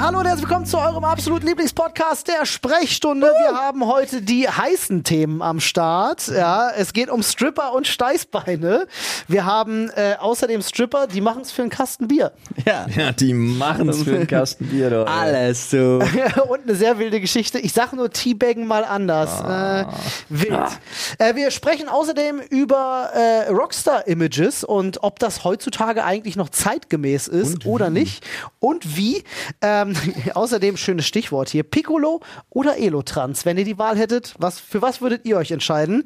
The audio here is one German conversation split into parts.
hallo und herzlich willkommen zu eurem absoluten Lieblingspodcast der Sprechstunde. Wir haben heute die heißen Themen am Start. Ja, es geht um Stripper und Steißbeine. Wir haben äh, außerdem Stripper, die machen es für einen Kasten Bier. Ja, ja die machen es für einen Kasten Bier. Doch, Alles so. und eine sehr wilde Geschichte. Ich sag nur Teabaggen mal anders. Ah. Äh, wild. Ah. Äh, wir sprechen außerdem über äh, Rockstar-Images und ob das heutzutage eigentlich noch zeitgemäß ist und oder nicht. Und wie. Ähm, außerdem schönes Stichwort hier: Piccolo oder Elotrans. Wenn ihr die Wahl hättet, was, für was würdet ihr euch entscheiden?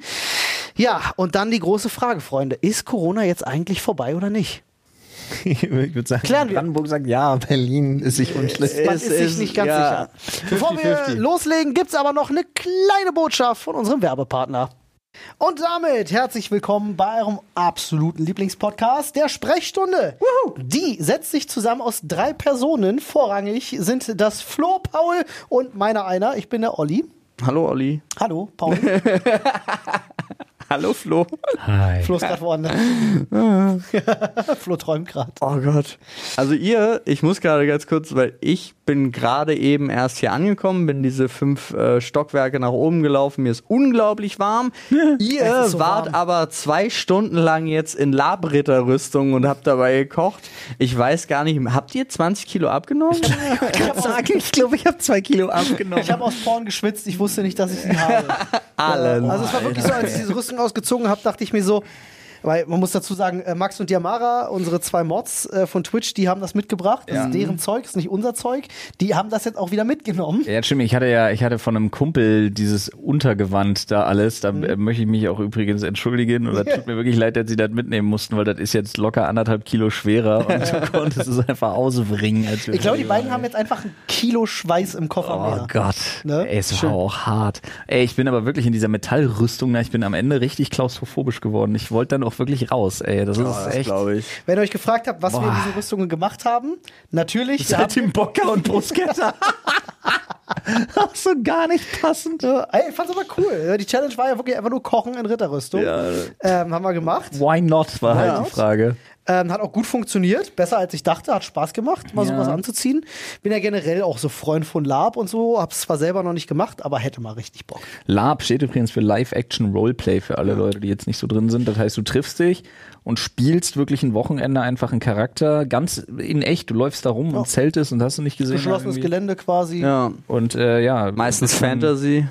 Ja, und dann die große Frage, Freunde: Ist Corona jetzt eigentlich vorbei oder nicht? ich würde sagen, Klären Brandenburg wir. sagt ja, Berlin ist sich unschlüssig. Man ist, ist sich nicht ganz ja, sicher. Bevor 50, wir 50. loslegen, gibt es aber noch eine kleine Botschaft von unserem Werbepartner. Und damit herzlich willkommen bei eurem absoluten Lieblingspodcast, der Sprechstunde. Woohoo. Die setzt sich zusammen aus drei Personen. Vorrangig sind das Flo, Paul und meiner einer. Ich bin der Olli. Hallo Olli. Hallo Paul. Hallo Flo. Hi. Flo ist gerade woanders. Flo träumt gerade. Oh Gott. Also ihr, ich muss gerade ganz kurz, weil ich bin gerade eben erst hier angekommen, bin diese fünf äh, Stockwerke nach oben gelaufen. Mir ist unglaublich warm. ihr so wart warm. aber zwei Stunden lang jetzt in Labritterrüstung und habt dabei gekocht. Ich weiß gar nicht, habt ihr 20 Kilo abgenommen? ich glaube, ich habe zwei Kilo abgenommen. Ich habe aus Porn geschwitzt. Ich wusste nicht, dass ich sie habe. Alle. Also es war wirklich so, als ich diese Rüstung ausgezogen habe, dachte ich mir so, weil man muss dazu sagen, äh, Max und Diamara, unsere zwei Mods äh, von Twitch, die haben das mitgebracht. Das ja. ist deren Zeug, das ist nicht unser Zeug. Die haben das jetzt auch wieder mitgenommen. Ja, stimmt. Ich hatte ja, ich hatte von einem Kumpel dieses Untergewand da alles. Da mhm. Äh, möchte ich mich auch übrigens entschuldigen. Oder tut mir wirklich leid, dass sie das mitnehmen mussten, weil das ist jetzt locker anderthalb Kilo schwerer und du konntest es einfach ausbringen. Ich glaube, die beiden haben jetzt einfach ein Kilo Schweiß im Koffer oh mehr. Gott. Ne? Ey, es Schön. war auch hart. Ey, ich bin aber wirklich in dieser Metallrüstung, ich bin am Ende richtig klaustrophobisch geworden. Ich wollte dann auch wirklich raus, ey. Das ja, ist echt. glaube ich. Wenn ihr euch gefragt habt, was Boah. wir in diesen Rüstungen gemacht haben, natürlich. Seit dem Bocker und Bruschetta. Ach so gar nicht passend. Ey, ich fand's aber cool. Die Challenge war ja wirklich einfach nur Kochen in Ritterrüstung. Ja. Ähm, haben wir gemacht. Why not, war halt die Frage. Ähm, hat auch gut funktioniert, besser als ich dachte, hat Spaß gemacht, mal ja. sowas anzuziehen. Bin ja generell auch so Freund von Lab und so, hab's zwar selber noch nicht gemacht, aber hätte mal richtig Bock. Lab steht übrigens für Live-Action Roleplay für alle ja. Leute, die jetzt nicht so drin sind. Das heißt, du triffst dich und spielst wirklich ein Wochenende einfach einen Charakter, ganz in echt. Du läufst da rum ja. und zeltest und hast du nicht gesehen. Geschlossenes Gelände quasi. Ja. Und äh, ja. Meistens Fantasy.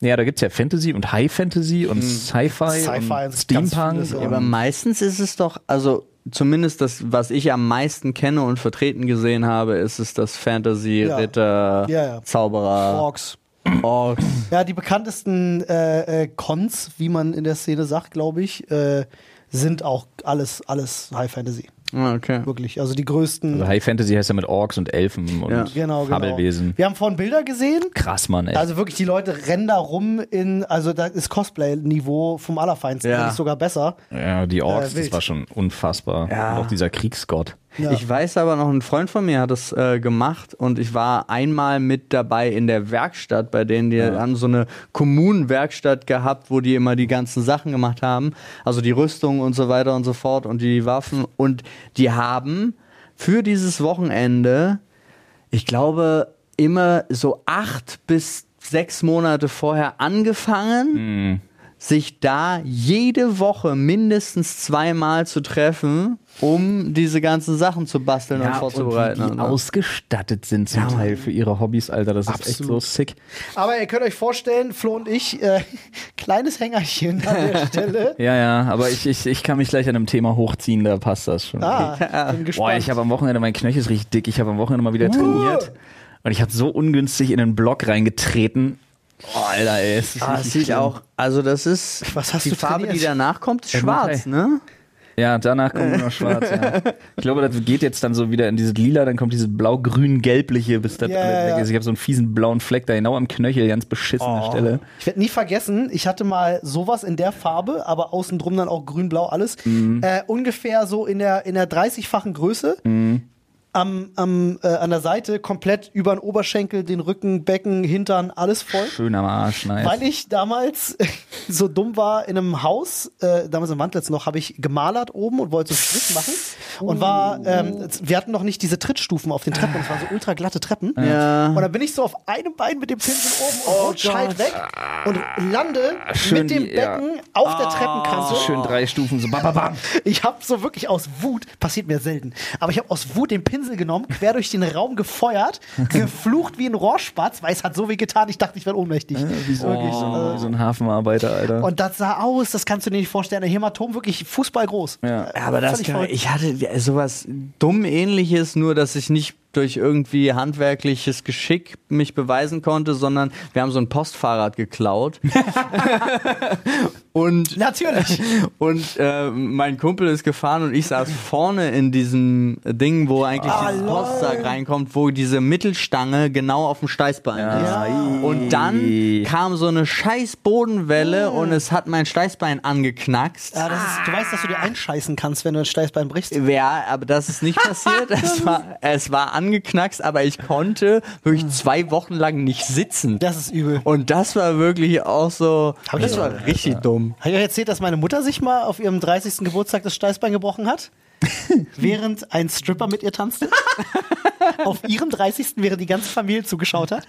Ja, da gibt's ja Fantasy und High Fantasy und hm. Sci-Fi Sci und Steampunk. Ja, aber meistens ist es doch, also zumindest das, was ich am meisten kenne und vertreten gesehen habe, ist es das Fantasy, ja. Ritter, ja, ja. Zauberer. Orks. Orks. Ja, die bekanntesten äh, äh, Cons, wie man in der Szene sagt, glaube ich, äh, sind auch alles, alles High Fantasy. Ah, okay. Wirklich. Also die größten. Also High Fantasy heißt ja mit Orks und Elfen und ja. genau, genau. Fabelwesen. Genau. Wir haben vorhin Bilder gesehen. Krass, Mann, ey. Also wirklich, die Leute rennen da rum in, also da ist Cosplay-Niveau vom Allerfeinsten, ja. sogar besser. Ja, die Orks, äh, das war schon unfassbar. Ja. Und auch dieser Kriegsgott. Ja. Ich weiß aber noch, ein Freund von mir hat das äh, gemacht und ich war einmal mit dabei in der Werkstatt, bei denen die ja. haben so eine Kommunenwerkstatt gehabt, wo die immer die ganzen Sachen gemacht haben, also die Rüstung und so weiter und so fort und die Waffen und die haben für dieses Wochenende, ich glaube, immer so acht bis sechs Monate vorher angefangen. Mhm sich da jede Woche mindestens zweimal zu treffen, um diese ganzen Sachen zu basteln ja, und vorzubereiten. Und wie die ausgestattet sind zum ja, Teil für ihre Hobbys, Alter. Das Absolut. ist echt so sick. Aber ihr könnt euch vorstellen, Flo und ich, äh, kleines Hängerchen an der Stelle. ja, ja, aber ich, ich, ich kann mich gleich an einem Thema hochziehen, da passt das schon. Ah, ja. bin gespannt. Boah, ich habe am Wochenende, mein Knöchel ist richtig dick, ich habe am Wochenende mal wieder uh. trainiert. Und ich habe so ungünstig in den Block reingetreten Oh, Alter, ey. Das, ah, das sieht auch, also das ist, Was hast die du Farbe, trainiert? die danach kommt, ist schwarz, ne? Ja, danach kommt nur noch schwarz, ja. Ich glaube, das geht jetzt dann so wieder in dieses Lila, dann kommt dieses blau-grün-gelbliche, bis das yeah, weg ist. Ich habe so einen fiesen blauen Fleck da genau am Knöchel, ganz beschissene oh. Stelle. Ich werde nie vergessen, ich hatte mal sowas in der Farbe, aber außen drum dann auch grün-blau alles. Mhm. Äh, ungefähr so in der, in der 30-fachen Größe. Mhm am, am, äh, an der Seite komplett über den Oberschenkel, den Rücken, Becken, Hintern, alles voll. Schön am Arsch, nice. Weil ich damals so dumm war in einem Haus, äh, damals im Wandlitz noch, habe ich gemalert oben und wollte so Strich machen und war, ähm, wir hatten noch nicht diese Trittstufen auf den Treppen, das waren so ultra glatte Treppen. Ja. Und dann bin ich so auf einem Bein mit dem Pinsel oben und rutsch halt weg und lande Schön mit dem die- ja. Becken auf der Treppenkante. so schön drei Stufen, so bam, bam, bam. Ich habe so wirklich aus Wut, passiert mir selten, aber ich habe aus Wut den Pinsel genommen, quer durch den Raum gefeuert, geflucht wie ein Rohrspatz, weil es hat so weh getan, ich dachte, ich werde ohnmächtig. Wie so, wie so, ein- wie so ein Hafenarbeiter, Alter. Und das sah aus, das kannst du dir nicht vorstellen, ein Hämatom wirklich Fußball groß. ja. Ja, aber das Völlig kann, ich hatte ja, sowas dumm ähnliches, nur dass ich nicht durch irgendwie handwerkliches Geschick mich beweisen konnte, sondern wir haben so ein Postfahrrad geklaut. und Natürlich. und äh, mein Kumpel ist gefahren und ich saß vorne in diesem Ding, wo eigentlich Ah, dieses. Postsack reinkommt, wo diese Mittelstange genau auf dem Steißbein ist. Ja. Und dann kam so eine scheiß Bodenwelle und es hat mein Steißbein angeknackst. Ja, ist, du weißt, dass du dir einscheißen kannst, wenn du ein Steißbein brichst. Ja, aber das ist nicht passiert. es, war, es war angeknackst, aber ich konnte wirklich zwei Wochen lang nicht sitzen. Das ist übel. Und das war wirklich auch so. Hab das war richtig dumm. Habe ich euch erzählt, dass meine Mutter sich mal auf ihrem 30. Geburtstag das Steißbein gebrochen hat? während ein Stripper mit ihr tanzte? auf ihrem 30. während die ganze Familie zugeschaut hat?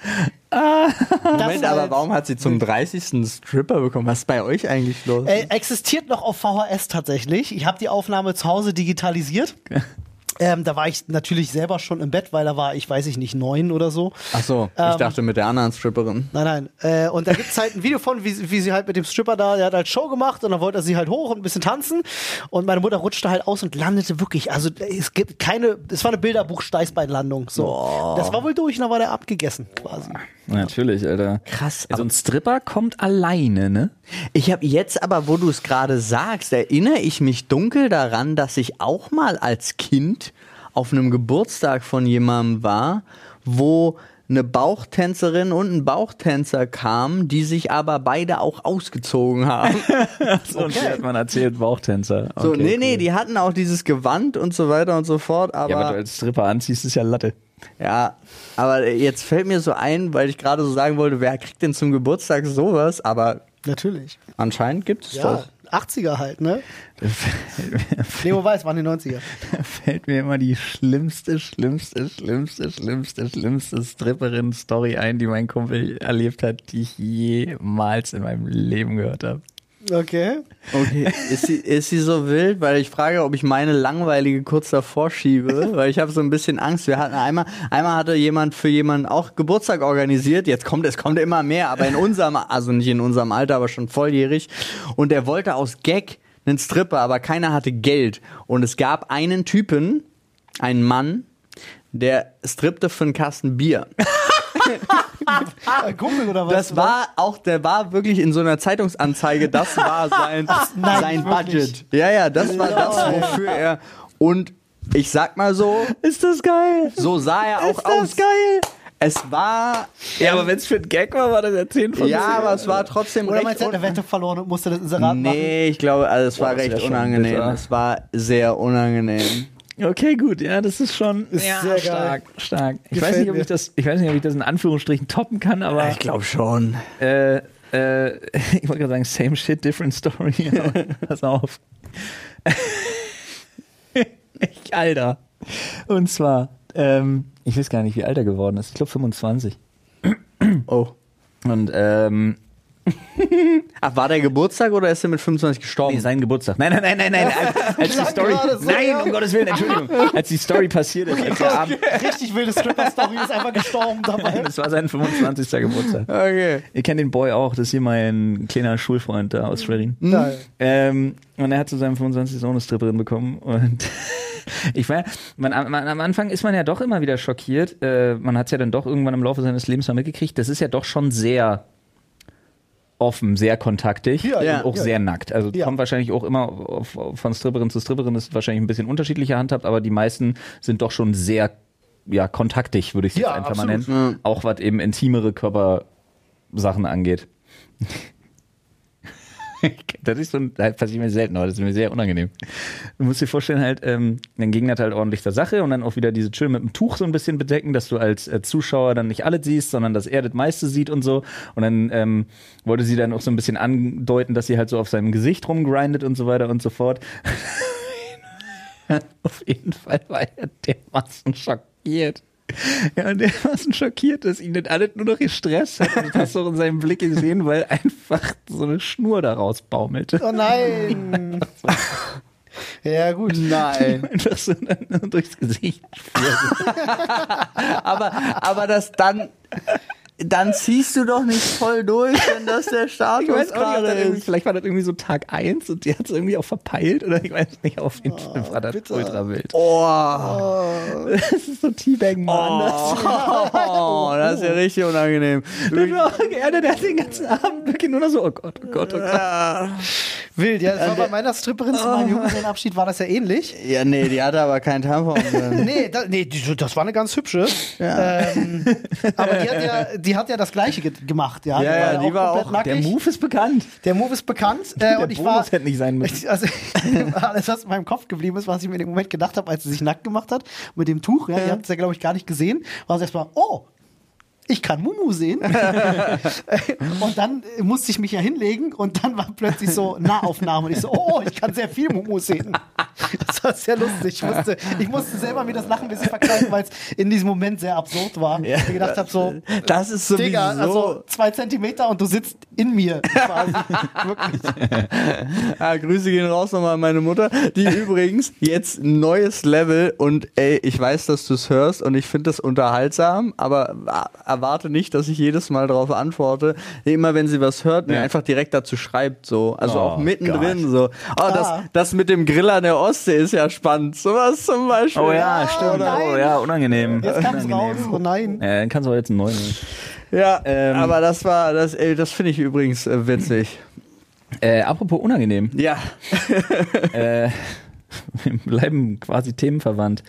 Das Moment, aber jetzt- warum hat sie zum 30. Stripper bekommen? Was ist bei euch eigentlich los? Äh, existiert noch auf VHS tatsächlich. Ich habe die Aufnahme zu Hause digitalisiert. Ähm, da war ich natürlich selber schon im Bett, weil da war ich, weiß ich nicht, neun oder so. Ach so, ich Ähm, dachte mit der anderen Stripperin. Nein, nein. Äh, und da gibt's halt ein Video von, wie, wie sie halt mit dem Stripper da, der hat halt Show gemacht und dann wollte er sie halt hoch und ein bisschen tanzen. Und meine Mutter rutschte halt aus und landete wirklich. Also es gibt keine, es war eine Bilderbuch-Steißbeinlandung. So. Das war wohl durch und dann war der abgegessen quasi. Natürlich, Alter. Krass, So ein Stripper kommt alleine, ne? Ich habe jetzt aber, wo du es gerade sagst, erinnere ich mich dunkel daran, dass ich auch mal als Kind auf einem Geburtstag von jemandem war, wo eine Bauchtänzerin und ein Bauchtänzer kamen, die sich aber beide auch ausgezogen haben. So, und die hat man erzählt, Bauchtänzer. So, Okay, nee, nee, cool. die hatten auch dieses Gewand und so weiter und so fort, aber Ja, aber du als Stripper anziehst, ist ja Latte. Ja, aber jetzt fällt mir so ein, weil ich gerade so sagen wollte, wer kriegt denn zum Geburtstag sowas? Aber Natürlich. anscheinend gibt es Ja, das. 80er halt, ne? Leo weiß, waren die 90er. Da fällt mir immer die schlimmste, schlimmste, schlimmste, schlimmste, schlimmste Stripperin-Story ein, die mein Kumpel erlebt hat, die ich jemals in meinem Leben gehört habe. Okay. Okay, ist sie, ist sie so wild? Weil ich frage, ob ich meine langweilige kurz davor schiebe, weil ich habe so ein bisschen Angst. Wir hatten einmal, einmal hatte jemand für jemanden auch Geburtstag organisiert. Jetzt kommt es kommt immer mehr, aber in unserem, also nicht in unserem Alter, aber schon volljährig. Und er wollte aus Gag einen Stripper, aber keiner hatte Geld. Und es gab einen Typen, einen Mann, der strippte für einen Kasten Bier. Ein Kumpel oder was? Das war auch, der war wirklich in so einer Zeitungsanzeige, das war sein, nein, sein wirklich? Budget. Ja, ja, das war das, wofür er. Und ich sag mal so, Ist das geil? so sah er auch Ist das aus. geil? Es war. Ja, aber wenn es für ein Gag war, war das ja 10 von Ja, 10. aber es war trotzdem Oder recht. meinst du, Wette verloren und musste das Inserat machen? Nee, ich glaube, also es war ist recht ja unangenehm. Es war sehr unangenehm. Okay, gut, ja, das ist schon Ist ja, sehr geil. stark, stark. Ich Gefällt weiß nicht, ob ich das, ich weiß nicht, ob ich das in Anführungsstrichen toppen kann, aber Ich glaube schon. äh, äh, ich wollte gerade sagen, same shit, different story. Pass auf. ich, Alter. Und zwar, ähm, ich weiß gar nicht, wie alt er geworden ist. Ich glaube 25. Oh. Und ähm, Ach, war der Geburtstag oder ist er mit 25 Nee, gestorben? sein Geburtstag. Nein, nein, nein, nein, nein. Als, als die Story. so, nein, ja. um Gottes Willen, Entschuldigung. Als die Story passiert ist, als der Abend. Richtig wilde Stripper-Story ist einfach gestorben dabei. Das war sein 25. Geburtstag. Okay. Ihr kennt den Boy auch, das ist hier mein kleiner Schulfreund da aus Schwerin. Geil. Ähm, und er hat zu seinem 25. Sohn eine Stripperin bekommen. Und ich war, man, man, am Anfang ist man ja doch immer wieder schockiert. Äh, man hat es ja dann doch irgendwann im Laufe seines Lebens mal mitgekriegt. Das ist ja doch schon sehr offen, sehr kontaktig Ja, ja, und auch ja. sehr nackt. Also Ja. kommt wahrscheinlich auch immer auf, auf, von Stripperin zu Stripperin, ist wahrscheinlich ein bisschen unterschiedlicher handhabt, aber die meisten sind doch schon sehr ja, kontaktig, würde ich es Ja, jetzt einfach mal nennen. Auch was eben intimere Körpersachen angeht. das ist so das passiert mir selten, aber das ist mir sehr unangenehm. Du musst dir vorstellen, halt, ähm, dann ging das halt ordentlich zur Sache und dann auch wieder diese Chill mit dem Tuch so ein bisschen bedecken, dass du als äh, Zuschauer dann nicht alles siehst, sondern dass er das meiste sieht und so. Und dann ähm, wollte sie dann auch so ein bisschen andeuten, dass sie halt so auf seinem Gesicht rumgrindet und so weiter und so fort. auf jeden Fall war er dermaßen schockiert. Ja, und dermaßen schockiert, dass ihn das alles nur noch gestresst hat. Und das hast du auch in seinem Blick gesehen, weil einfach so eine Schnur daraus baumelte. Oh nein. Ja, gut. Nein. Einfach so durchs Gesicht. aber, aber das dann, dann ziehst du doch nicht voll durch, wenn das der Ich Status weiß nicht, ob gerade das ist. vielleicht war das irgendwie so Tag 1 und die hat es irgendwie auch verpeilt oder ich weiß nicht, auf jeden Fall war das bitte. ultra wild. Oh, Das ist so Teabaggen mal oh, das ist ja richtig unangenehm. Das war auch gerne, der hat den ganzen Abend wirklich nur noch so, oh Gott, oh Gott, oh Gott. Wild, ja, das war bei meiner Stripperin zu meinem Junggesellenabschied war das ja ähnlich. Ja, nee, die hatte aber keinen Tampon. drin. Nee, da, nee, das war eine ganz hübsche. Ähm, aber die hat ja, die hat ja das Gleiche ge gemacht, ja. Ja, ja, die war auch- Der nackig. Move ist bekannt. Der Move ist bekannt. Äh, Der und ich Bonus war, hätte nicht sein müssen. Also, alles, was in meinem Kopf geblieben ist, was ich mir in dem Moment gedacht habe, als sie sich nackt gemacht hat, mit dem Tuch, ja, ihr habt es ja, glaube ich, gar nicht gesehen, war es erstmal, oh, ich kann Mumu sehen. und dann musste ich mich ja hinlegen und dann war plötzlich so Nahaufnahme und ich so, oh, ich kann sehr viel Mumu sehen. Das war sehr lustig. Ich musste, ich musste selber mir das Lachen ein bisschen verkleiden, weil es in diesem Moment sehr absurd war. Ich mir gedacht habe, so, Das ist sowieso. Digga, also zwei Zentimeter und du sitzt in mir quasi. Wirklich. Ah, Grüße gehen raus nochmal an meine Mutter, die übrigens jetzt ein neues Level und ey, ich weiß, dass du es hörst und ich finde das unterhaltsam, aber a- erwarte nicht, dass ich jedes Mal darauf antworte. Immer wenn sie was hört, mir Ja. einfach direkt dazu schreibt, so. Also Oh auch mittendrin, Gott. so. Oh, das, Ah. das mit dem Grill an der Ostsee ist ja spannend. Sowas zum Beispiel. Oh ja, stimmt. nein. Oh ja, unangenehm. Jetzt kam es raus. Oh nein. Ja, dann kannst du auch jetzt einen neuen. nehmen. Ja, Ähm. aber das war, das, ey, das finde ich übrigens äh, witzig. Äh, apropos unangenehm. Ja. äh, wir bleiben quasi themenverwandt.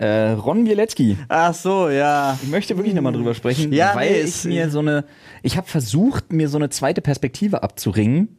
Äh, Ron Bielecki. Ach so, ja. Ich möchte wirklich nochmal drüber sprechen, Ja, weil nee, ich mir so eine, ich habe versucht, mir so eine zweite Perspektive abzuringen.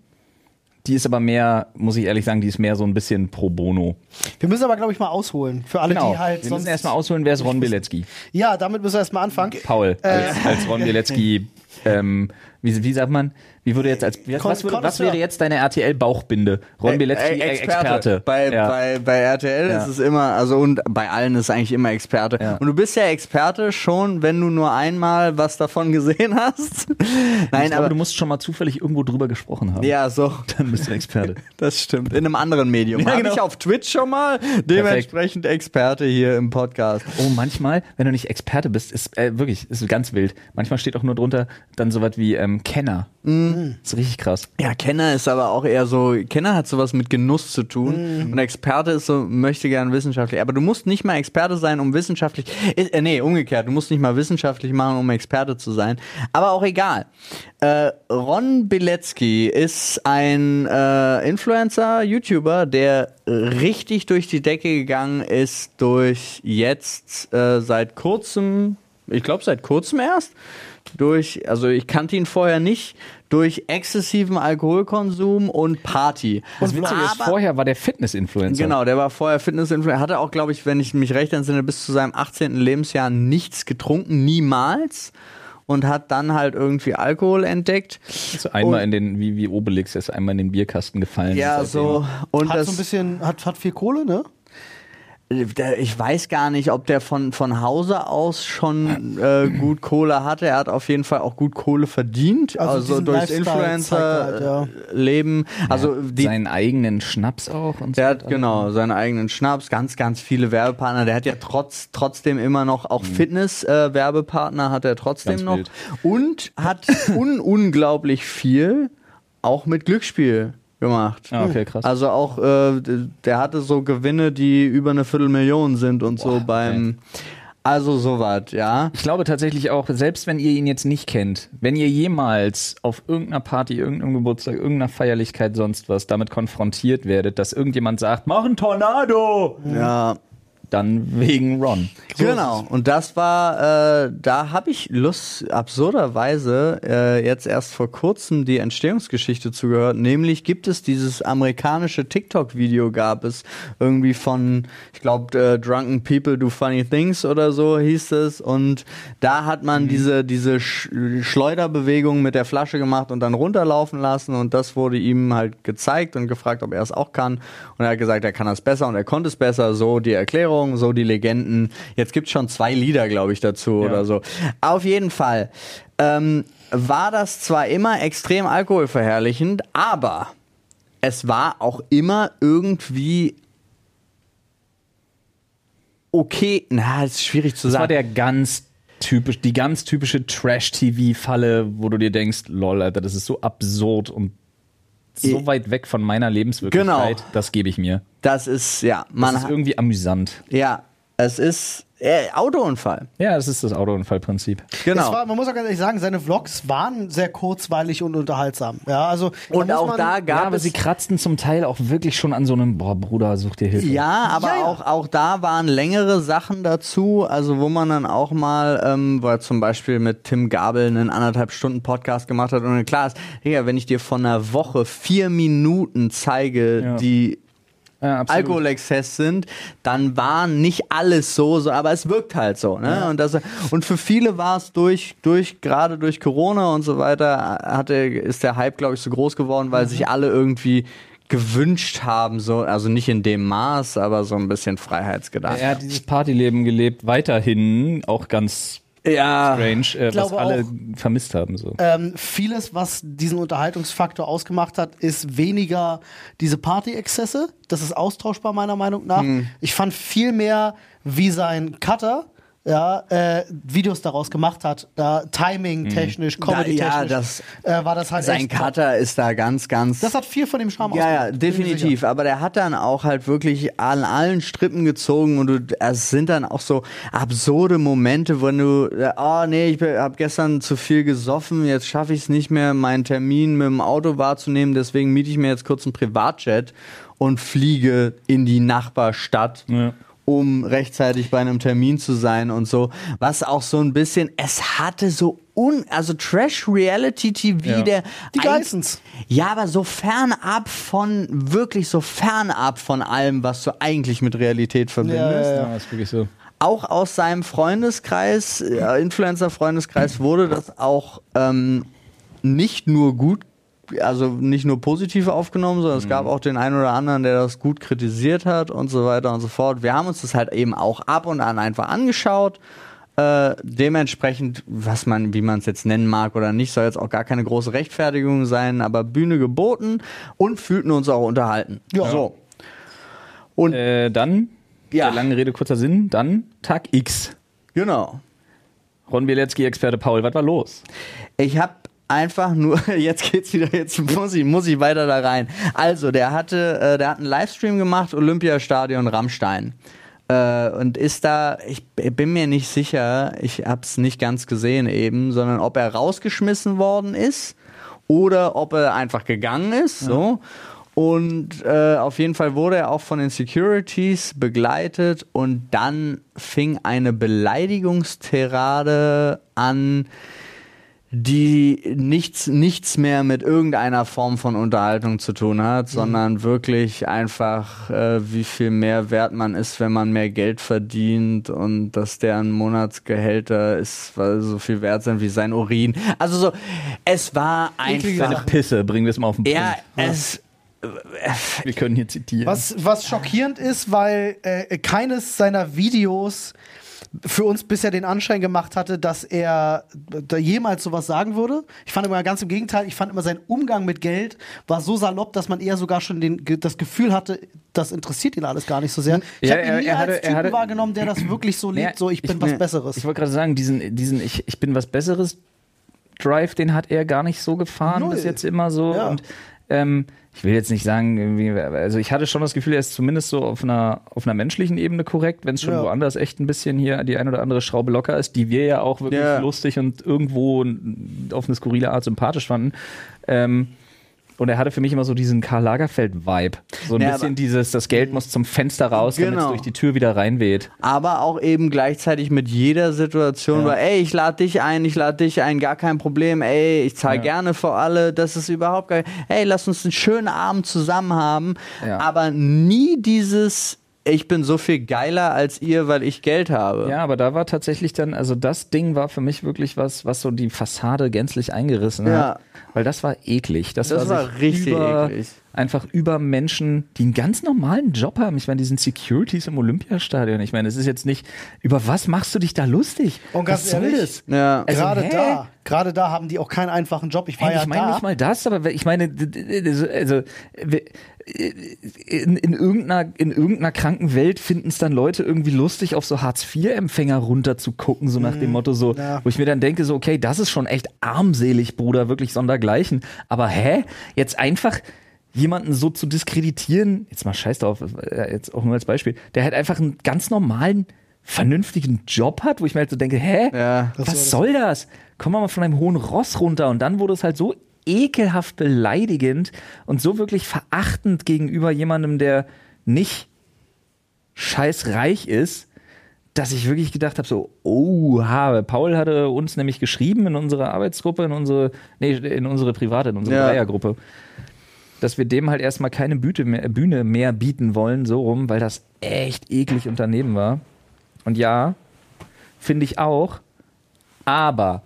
Die ist aber mehr, muss ich ehrlich sagen, die ist mehr so ein bisschen pro bono. Wir müssen aber, glaube ich, mal ausholen. Für alle, Genau. die halt wir sonst. müssen erstmal ausholen, wer ist Ron Bielecki? ja, damit müssen wir erstmal anfangen. Paul, Äh. als, als Ron Bielecki, ähm, wie, wie sagt man, wie würde jetzt als, was, würde, was wäre jetzt deine RTL-Bauchbinde? Ron Äh, äh, Experte. Bei, ja. bei, bei RTL Ja. ist es immer, also und bei allen ist es eigentlich immer Experte. Ja. Und du bist ja Experte schon, wenn du nur einmal was davon gesehen hast. Nein, glaube, aber du musst schon mal zufällig irgendwo drüber gesprochen haben. ja, so. Dann bist du Experte. Das stimmt. In einem anderen Medium. Ja, Habe genau. ich auf Twitch schon mal. Dementsprechend Experte hier im Podcast. Oh, manchmal, wenn du nicht Experte bist, ist äh, wirklich, ist ganz wild. Manchmal steht auch nur drunter dann sowas wie ähm, Kenner. Mhm. ist richtig krass. Ja, Kenner ist aber auch eher so, Kenner hat sowas mit Genuss zu tun und Experte ist so, möchte gern wissenschaftlich. Aber du musst nicht mal Experte sein, um wissenschaftlich, äh, nee, umgekehrt, du musst nicht mal wissenschaftlich machen, um Experte zu sein. Aber auch egal. Äh, Ron Bilecki ist ein äh, Influencer, YouTuber, der richtig durch die Decke gegangen ist durch jetzt äh, seit kurzem, ich glaube seit kurzem erst, durch, also ich kannte ihn vorher nicht, durch exzessiven Alkoholkonsum und Party. Das Witzige ist, vorher war der Fitness-Influencer. Genau, der war vorher Fitnessinfluencer, hatte auch, glaube ich, wenn ich mich recht entsinne, bis zu seinem 18. Lebensjahr nichts getrunken, niemals. Und hat dann halt irgendwie Alkohol entdeckt. Ist einmal in den, wie, wie Obelix, ist einmal in den Bierkasten gefallen. Ja, so. Und Hat das, so ein bisschen, hat, hat viel Kohle, ne? Ich weiß gar nicht, ob der von, von Hause aus schon äh, gut Kohle hatte. Er hat auf jeden Fall auch gut Kohle verdient. Also Also, durchs halt, ja. Influencer-Leben. Also die, Seinen eigenen Schnaps auch und so. Der hat genau seinen eigenen Schnaps, ganz, ganz viele Werbepartner. Der hat ja trotz, trotzdem immer noch auch Fitness-Werbepartner hat er trotzdem Mhm. Ganz noch wild. und hat un unglaublich viel auch mit Glücksspiel gemacht. Ah, okay, krass. Also auch, äh, der hatte so Gewinne, die über eine Viertelmillion sind und so Boah, beim, also sowas, ja. Ich glaube tatsächlich auch, selbst wenn ihr ihn jetzt nicht kennt, wenn ihr jemals auf irgendeiner Party, irgendeinem Geburtstag, irgendeiner Feierlichkeit, sonst was damit konfrontiert werdet, dass irgendjemand sagt, mach einen Tornado, Ja, dann wegen Ron. So genau, und das war, äh, da habe ich Lust, absurderweise, äh, jetzt erst vor kurzem die Entstehungsgeschichte zugehört. Nämlich gibt es dieses amerikanische TikTok-Video, gab es irgendwie von, ich glaube, äh, Drunken People Do Funny Things oder so hieß es. Und da hat man mhm. diese, diese Sch Schleuderbewegung mit der Flasche gemacht und dann runterlaufen lassen. Und das wurde ihm halt gezeigt und gefragt, ob er es auch kann. Und er hat gesagt, er kann das besser und er konnte es besser. So die Erklärung, so die Legenden. Jetzt gibt es schon zwei Lieder, glaube ich, dazu ja. oder so. Auf jeden Fall ähm, war das zwar immer extrem alkoholverherrlichend, aber es war auch immer irgendwie okay. Na, ist schwierig zu das sagen. Das war der ganz typisch, die ganz typische Trash-TV-Falle, wo du dir denkst, lol, Alter, das ist so absurd und so weit weg von meiner Lebenswirklichkeit, genau. das gebe ich mir. Das ist, ja, man. Das ist irgendwie amüsant. Ja, es ist äh, Autounfall. Ja, das ist das Autounfallprinzip. Genau. War, man muss auch ganz ehrlich sagen, seine Vlogs waren sehr kurzweilig und unterhaltsam. Ja, also und auch da gab ja, aber sie kratzten zum Teil auch wirklich schon an so einem Boah, Bruder, such dir Hilfe. Ja, aber ja, ja. auch auch da waren längere Sachen dazu, also wo man dann auch mal, ähm, wo er zum Beispiel mit Tim Gabel einen anderthalb Stunden Podcast gemacht hat und klar ist, ja, wenn ich dir von einer Woche vier Minuten zeige, ja. die ja, Alkoholexzess sind, dann war nicht alles so, so aber es wirkt halt so. Ne? Ja. Und, das, und für viele war es durch, durch, gerade durch Corona und so weiter, hatte, ist der Hype, glaube ich, so groß geworden, weil mhm. sich alle irgendwie gewünscht haben, so, also nicht in dem Maß, aber so ein bisschen Freiheitsgedanken. Er hat dieses Partyleben gelebt, weiterhin, auch ganz ja, strange, äh, was alle auch, vermisst haben. So. Ähm, vieles, was diesen Unterhaltungsfaktor ausgemacht hat, ist weniger diese Party-Exzesse. Das ist austauschbar meiner Meinung nach. Hm. Ich fand viel mehr, wie sein Cutter ja, äh, Videos daraus gemacht hat, da Timing technisch, mhm. Comedy technisch, ja, das, äh, war das halt sein Cutter ist da ganz, ganz. Das hat viel von dem Charme Ja, ja, definitiv. Aber der hat dann auch halt wirklich an allen Strippen gezogen und du, es sind dann auch so absurde Momente, wenn du, oh nee, ich habe gestern zu viel gesoffen, jetzt schaffe ich es nicht mehr, meinen Termin mit dem Auto wahrzunehmen, deswegen miete ich mir jetzt kurz einen Privatjet und fliege in die Nachbarstadt. Ja um rechtzeitig bei einem Termin zu sein und so. Was auch so ein bisschen, es hatte so un, also Trash Reality TV, ja. der. Die Geissens. Ja, aber so fernab von, wirklich so fernab von allem, was du eigentlich mit Realität verbindest. Ja, ja, ja. ist wirklich so. Auch aus seinem Freundeskreis, äh, Influencer-Freundeskreis wurde das auch ähm, nicht nur gut also nicht nur positiv aufgenommen, sondern mhm. es gab auch den einen oder anderen, der das gut kritisiert hat und so weiter und so fort. Wir haben uns das halt eben auch ab und an einfach angeschaut. Äh, dementsprechend, was man, wie man es jetzt nennen mag oder nicht, soll jetzt auch gar keine große Rechtfertigung sein, aber Bühne geboten und fühlten uns auch unterhalten. Ja. So. Und äh, dann, ja. lange Rede, kurzer Sinn, dann Tag X. Genau. Ron Bielecki, Experte Paul, was war los? Ich habe einfach nur, jetzt geht's wieder, jetzt muss ich, muss ich weiter da rein. Also, der hatte, äh, der hat einen Livestream gemacht, Olympiastadion Rammstein. Äh, und ist da, ich bin mir nicht sicher, ich hab's nicht ganz gesehen eben, sondern ob er rausgeschmissen worden ist oder ob er einfach gegangen ist, so. Und äh, auf jeden Fall wurde er auch von den Securities begleitet und dann fing eine Beleidigungsterade an, die nichts, nichts mehr mit irgendeiner Form von Unterhaltung zu tun hat, mhm. sondern wirklich einfach, äh, wie viel mehr wert man ist, wenn man mehr Geld verdient und dass deren Monatsgehälter ist, weil so viel wert sind wie sein Urin. Also so, es war einfach. Eine Pisse, bringen wir es mal auf den Punkt. Ja, es, wir können hier zitieren. Was, was schockierend ist, weil äh, keines seiner Videos für uns bisher den Anschein gemacht hatte, dass er da jemals sowas sagen würde. Ich fand immer ganz im Gegenteil, ich fand immer sein Umgang mit Geld war so salopp, dass man eher sogar schon den, das Gefühl hatte, das interessiert ihn alles gar nicht so sehr. Ich ja, habe ihn nie er hatte, als Typen hatte, wahrgenommen, der das wirklich so lebt, ja, so ich bin ich, was Besseres. Ich wollte gerade sagen, diesen, diesen ich, ich bin was Besseres Drive, den hat er gar nicht so gefahren Null. bis jetzt immer so. Ja. Und ähm, ich will jetzt nicht sagen, also ich hatte schon das Gefühl, er ist zumindest so auf einer, auf einer menschlichen Ebene korrekt, wenn es schon ja. woanders echt ein bisschen hier die ein oder andere Schraube locker ist, die wir ja auch wirklich ja. lustig und irgendwo auf eine skurrile Art sympathisch fanden. Ähm, Und er hatte für mich immer so diesen Karl Lagerfeld-Vibe. So ein Ja, bisschen dieses, das Geld muss zum Fenster raus, damit es Genau. durch die Tür wieder reinweht. aber auch eben gleichzeitig mit jeder Situation, Ja. weil, ey, ich lade dich ein, ich lade dich ein, gar kein Problem, ey, ich zahle Ja. gerne für alle, das ist überhaupt gar ey, lass uns einen schönen Abend zusammen haben, aber nie dieses, ich bin so viel geiler als ihr, weil ich Geld habe. Ja, aber da war tatsächlich dann, also das Ding war für mich wirklich was, was so die Fassade gänzlich eingerissen Ja. hat. Weil das war eklig. Das, Das war sich richtig über, eklig. Einfach über Menschen, die einen ganz normalen Job haben. Ich meine, die sind Securities im Olympiastadion. Ich meine, es ist jetzt nicht, über was machst du dich da lustig? Und ganz was soll ehrlich, das? Ja. Also, gerade hä? da, gerade da haben die auch keinen einfachen Job. Ich war Hey, ja ich meine da. nicht mal das, aber ich meine, also in, in, irgendeiner, in irgendeiner kranken Welt finden es dann Leute irgendwie lustig, auf so Hartz-IV-Empfänger runter zu gucken, so nach dem Motto so, Mhm. ja. wo ich mir dann denke, so, okay, das ist schon echt armselig, Bruder, wirklich sondergleichen. Aber hä? Jetzt einfach jemanden so zu diskreditieren, jetzt mal scheiß drauf, äh, jetzt auch nur als Beispiel, der halt einfach einen ganz normalen, vernünftigen Job hat, wo ich mir halt so denke, hä? Ja. Was das. soll das? Komm mal von einem hohen Ross runter und dann wurde es halt so ekelhaft beleidigend und so wirklich verachtend gegenüber jemandem, der nicht scheiß reich ist, dass ich wirklich gedacht habe, so, oh, habe. Paul hatte uns nämlich geschrieben in unsere Arbeitsgruppe, in unsere, nee, in unsere private, in unsere Ja. Dreiergruppe, dass wir dem halt erstmal keine Bühne mehr, Bühne mehr bieten wollen, so rum, weil das echt eklig unternehmen war. Und ja, finde ich auch. Aber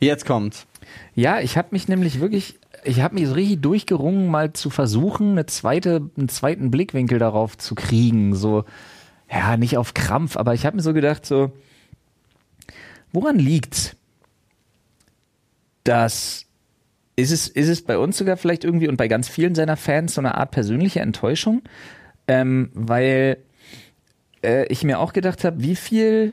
Jetzt kommt's. Ja, ich habe mich nämlich wirklich, ich habe mich so richtig durchgerungen, mal zu versuchen, eine zweite, einen zweiten Blickwinkel darauf zu kriegen. So, ja, nicht auf Krampf, aber ich habe mir so gedacht, so, woran liegt's? Dass ist es, ist es bei uns sogar vielleicht irgendwie und bei ganz vielen seiner Fans so eine Art persönliche Enttäuschung, ähm, weil äh, ich mir auch gedacht habe, wie viel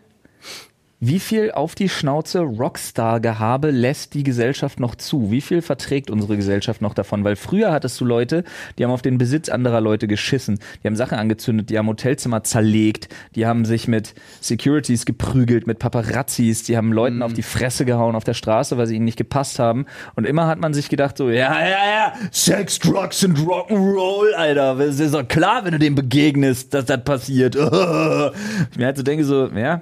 wie viel auf die Schnauze Rockstar-Gehabe lässt die Gesellschaft noch zu? Wie viel verträgt unsere Gesellschaft noch davon? Weil früher hattest du Leute, die haben auf den Besitz anderer Leute geschissen, die haben Sachen angezündet, die haben Hotelzimmer zerlegt, die haben sich mit Securities geprügelt, mit Paparazzis, die haben Leuten auf die Fresse gehauen auf der Straße, weil sie ihnen nicht gepasst haben. Und immer hat man sich gedacht so, ja, ja, ja, Sex, Drugs und Rock'n'Roll, Alter. Es ist doch klar, wenn du dem begegnest, dass das passiert. Ich mir halt so denke so, ja,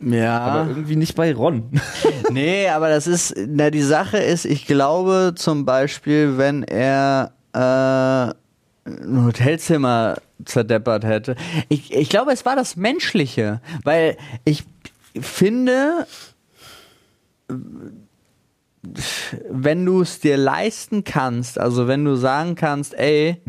Ja. aber irgendwie nicht bei Ron. Nee, aber das ist, na, die Sache ist, ich glaube zum Beispiel, wenn er äh, ein Hotelzimmer zerdeppert hätte. Ich, ich glaube, es war das Menschliche, weil ich finde, wenn du es dir leisten kannst, also wenn du sagen kannst, ey,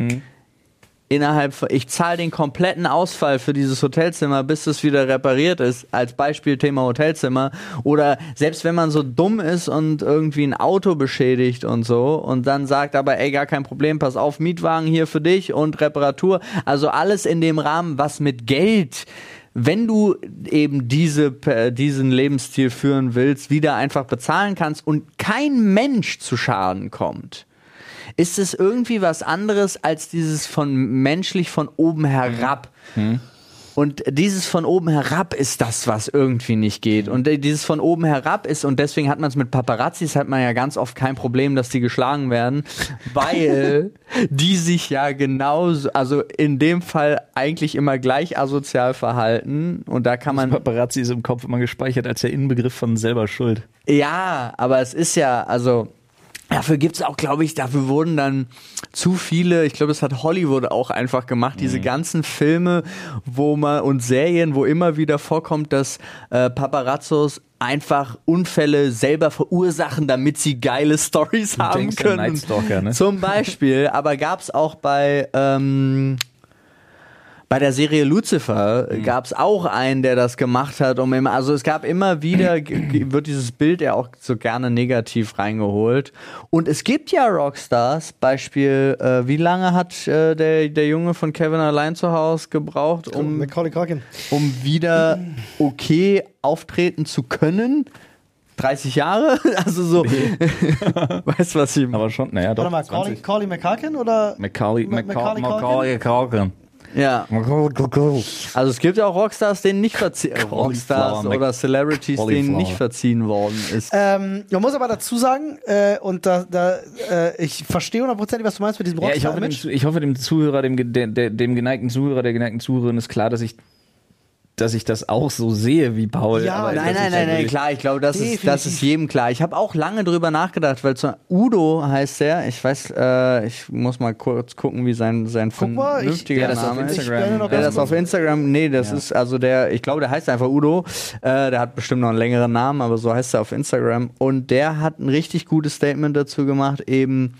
innerhalb von, ich zahle den kompletten Ausfall für dieses Hotelzimmer, bis es wieder repariert ist, als Beispiel Thema Hotelzimmer, oder selbst wenn man so dumm ist und irgendwie ein Auto beschädigt und so und dann sagt aber, ey, gar kein Problem, pass auf, Mietwagen hier für dich und Reparatur, also alles in dem Rahmen, was mit Geld wenn du eben diese, per- diesen Lebensstil führen willst, wieder einfach bezahlen kannst und kein Mensch zu Schaden kommt, ist es irgendwie was anderes als dieses von menschlich von oben herab. Und dieses von oben herab ist das, was irgendwie nicht geht. Und dieses von oben herab ist, und deswegen hat man es mit Paparazzis, hat man ja ganz oft kein Problem, dass die geschlagen werden, weil die sich ja genauso, also in dem Fall eigentlich immer gleich asozial verhalten. Und da kann man. Paparazzi ist im Kopf immer gespeichert als der Inbegriff von selber Schuld. Ja, aber es ist ja, also dafür gibt's auch, glaube ich, dafür wurden dann zu viele, ich glaube, das hat Hollywood auch einfach gemacht, diese ganzen Filme, wo man und Serien, wo immer wieder vorkommt, dass äh, Paparazzos einfach Unfälle selber verursachen, damit sie geile Stories haben können. Stalker, ne? Zum Beispiel, aber gab's auch bei ähm, bei der Serie Lucifer Mhm. gab es auch einen, der das gemacht hat, um immer, also es gab immer wieder, wird dieses Bild ja auch so gerne negativ reingeholt. Und es gibt ja Rockstars, Beispiel, äh, wie lange hat äh, der, der Junge von Kevin allein zu Hause gebraucht, um, um wieder okay auftreten zu können? 30 Jahre? Also so, weißt du, was ich meine? Aber schon, naja, doch. Warte mal, Macaulay, 20. Macaulay McCulkin oder? Macaulay, Ma- Macaulay, Macaulay. Ja. Also es gibt ja auch Rockstars, denen nicht verziehen Rockstars oder Celebrities, denen nicht verziehen worden ist. Ähm, man muss aber dazu sagen, äh, und da, da äh, ich verstehe hundertprozentig, was du meinst mit diesem Ja, ich hoffe, dem, ich hoffe, dem Zuhörer, dem, der, dem geneigten Zuhörer, der geneigten Zuhörerin ist klar, dass ich, dass ich das auch so sehe wie Paul. Ja, aber nein, Nein, nein, halt nein, klar, ich glaube, das ist, das ist jedem klar. Ich habe auch lange drüber nachgedacht, weil so Udo heißt der, ich weiß, äh, ich muss mal kurz gucken, wie sein, sein Guck mal, ich- vernünftiger auf Name ist. Instagram. Ich noch Der das auf Instagram, nee, das Ja. ist also der, ich glaube, der heißt einfach Udo. Äh, der hat bestimmt noch einen längeren Namen, aber so heißt er auf Instagram. Und der hat ein richtig gutes Statement dazu gemacht, eben,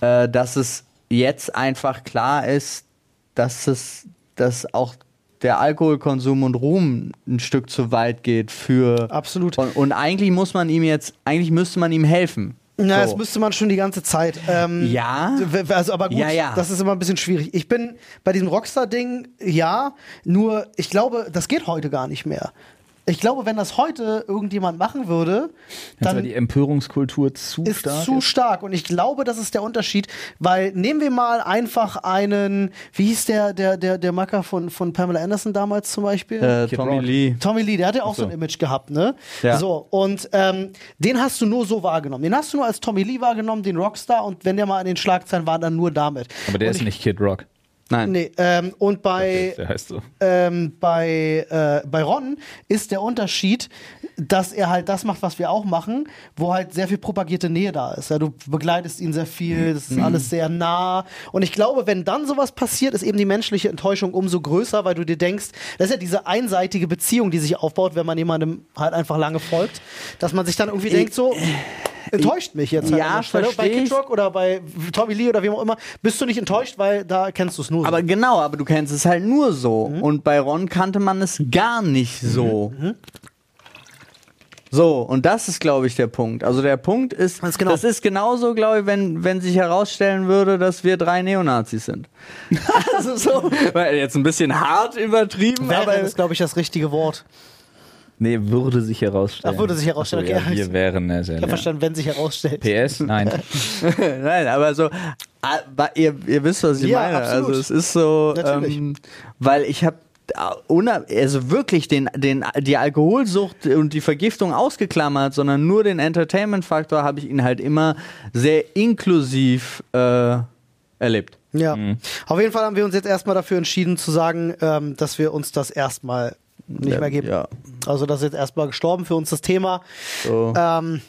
äh, dass es jetzt einfach klar ist, dass es, dass auch der Alkoholkonsum und Ruhm ein Stück zu weit geht für. Absolut. Und, und eigentlich muss man ihm jetzt, eigentlich müsste man ihm helfen. Na, So. das müsste man schon die ganze Zeit. Ähm, Ja. Also, aber gut, Ja, ja. das ist immer ein bisschen schwierig. Ich bin bei diesem Rockstar-Ding, ja, nur ich glaube, das geht heute gar nicht mehr. Ich glaube, wenn das heute irgendjemand machen würde, Dann die Empörungskultur zu ist stark. zu stark. Und ich glaube, das ist der Unterschied, weil nehmen wir mal einfach einen, wie hieß der, der, der, der Macker von, von Pamela Anderson damals zum Beispiel? Äh, Tommy. Lee. Tommy Lee, der hat ja auch so. so. ein Image gehabt, ne? Ja. So, und ähm, den hast du nur so wahrgenommen. Den hast du nur als Tommy Lee wahrgenommen, den Rockstar, und wenn der mal in den Schlagzeilen war, dann nur damit. aber der und ist ich, nicht Kid Rock. Nein. Nee, ähm, und bei, Der heißt so. ähm, bei, äh, bei Ron ist der Unterschied, dass er halt das macht, was wir auch machen, wo halt sehr viel propagierte Nähe da ist. Ja, du begleitest ihn sehr viel, das ist alles sehr nah. Und ich glaube, wenn dann sowas passiert, ist eben die menschliche Enttäuschung umso größer, weil du dir denkst, das ist ja diese einseitige Beziehung, die sich aufbaut, wenn man jemandem halt einfach lange folgt, dass man sich dann irgendwie denkt, so. Enttäuscht mich jetzt halt Ja, Stelle. Bei Kid. Rock oder bei Tommy Lee oder wie auch immer, bist du nicht enttäuscht, weil da kennst du es nur so. Aber genau, aber du kennst es halt nur so. Mhm. Und bei Ron kannte man es gar nicht so. So, und das ist, glaube ich, der Punkt. Also der Punkt ist, Ganz genau. das ist genauso, glaube ich, wenn, wenn sich herausstellen würde, dass wir drei Neonazis sind. also so, jetzt ein bisschen hart übertrieben, Wäre aber ist, glaube ich, das richtige Wort. Nee, würde sich herausstellen. Ach, würde sich herausstellen, Ach so, okay. ja, wir wären es. Ich Ja. habe verstanden, wenn sich herausstellt. PS? Nein. Nein, aber so, aber ihr, ihr wisst, was ich Ja, meine. absolut. Also es ist so, Natürlich. ähm, weil ich habe also wirklich den, den, die Alkoholsucht und die Vergiftung ausgeklammert, sondern nur den Entertainment-Faktor habe ich ihn halt immer sehr inklusiv äh, erlebt. Ja. Mhm. Auf jeden Fall haben wir uns jetzt erstmal dafür entschieden zu sagen, ähm, dass wir uns das erstmal nicht mehr geben. ja. Also das ist jetzt erstmal gestorben für uns das Thema. So. Ähm,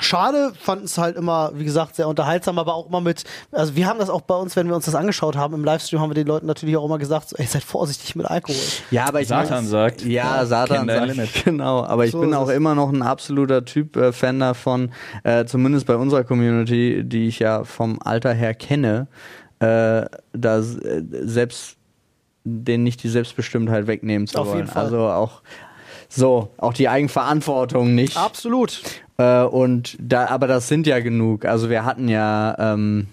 schade, fanden es halt immer, wie gesagt, sehr unterhaltsam, aber auch immer mit, also wir haben das auch bei uns, wenn wir uns das angeschaut haben, im Livestream haben wir den Leuten natürlich auch immer gesagt, so, ey, seid vorsichtig mit Alkohol. Ja, aber ich Satan mein- sagt, Ja, Satan kenn dein sagt. Limit. Genau, aber ich So bin auch es. immer noch ein absoluter Typ äh, Fan davon, äh, zumindest bei unserer Community, die ich ja vom Alter her kenne, äh, da äh, selbst denen nicht die Selbstbestimmtheit wegnehmen zu Auf wollen. jeden Fall. Also auch so, auch die Eigenverantwortung nicht. Absolut. Äh, und da, aber das sind ja genug. Also wir hatten ja, ähm,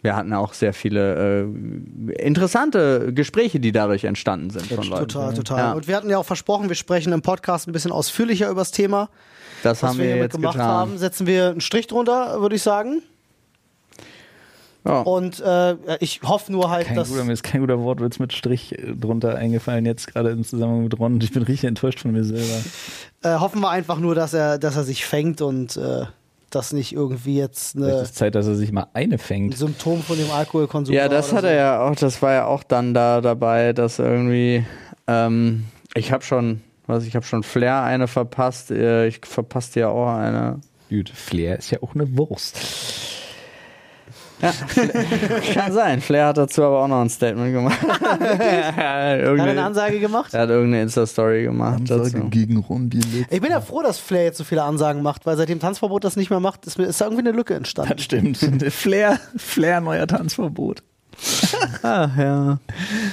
wir hatten auch sehr viele äh, interessante Gespräche, die dadurch entstanden sind von Leuten. Total, total. Ja. Und wir hatten ja auch versprochen, wir sprechen im Podcast ein bisschen ausführlicher über das Thema, Das was haben wir wir jetzt gemacht getan. haben. Setzen wir einen Strich drunter, würde ich sagen. Ja. Und äh, ich hoffe nur halt, Kein dass. guter, mir ist kein guter Wortwitz mit Strich drunter eingefallen, jetzt gerade im Zusammenhang mit Ron. Und ich bin richtig enttäuscht von mir selber. Äh, hoffen wir einfach nur, dass er, dass er sich fängt und äh, das nicht irgendwie jetzt eine, ist Zeit, dass er sich mal eine ein fängt. Symptom von dem Alkoholkonsum Ja, das hat so. er ja auch, das war ja auch dann da dabei, dass irgendwie, ähm, ich habe schon, was, ich habe schon Flair eine verpasst, äh, ich verpasste ja auch eine. Gut, Flair ist ja auch eine Wurst. Ja, kann sein. Flair hat dazu aber auch noch ein Statement gemacht. Hat er eine Ansage gemacht? er hat irgendeine Insta-Story gemacht dazu. gegen Ron. Ich bin ja froh, dass Flair jetzt so viele Ansagen macht, weil seitdem Tanzverbot das nicht mehr macht, ist, ist da irgendwie eine Lücke entstanden. Das stimmt. Flair, Flair, neuer Tanzverbot. Ah, ja.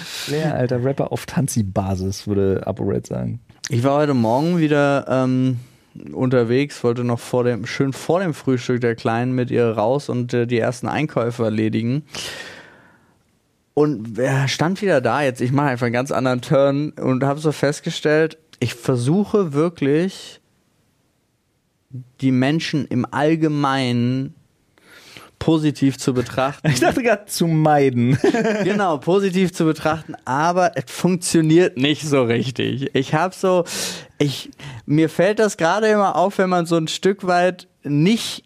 Flair, alter Rapper auf Tanzi-Basis, würde ApoRed sagen. Ich war heute Morgen wieder ähm, unterwegs, wollte noch vor dem, schön vor dem Frühstück der Kleinen mit ihr raus und äh, die ersten Einkäufe erledigen. Und er stand wieder da jetzt. Ich mache einfach einen ganz anderen Turn und habe so festgestellt, ich versuche wirklich die Menschen im Allgemeinen positiv zu betrachten. Ich dachte gerade zu meiden. genau, positiv zu betrachten, aber es funktioniert nicht so richtig. Ich habe so, ich, mir fällt das gerade immer auf, wenn man so ein Stück weit nicht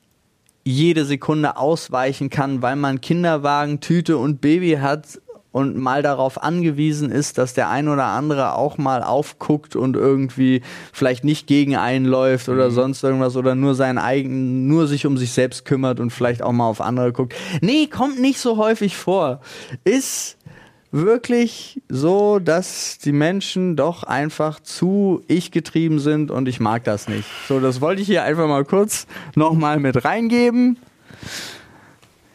jede Sekunde ausweichen kann, weil man Kinderwagen, Tüte und Baby hat und mal darauf angewiesen ist, dass der ein oder andere auch mal aufguckt und irgendwie vielleicht nicht gegen einen läuft oder mhm. sonst irgendwas oder nur seinen eigenen, nur sich um sich selbst kümmert und vielleicht auch mal auf andere guckt. Nee, kommt nicht so häufig vor. Ist wirklich so, dass die Menschen doch einfach zu ich getrieben sind und ich mag das nicht. So, das wollte ich hier einfach mal kurz nochmal mit reingeben.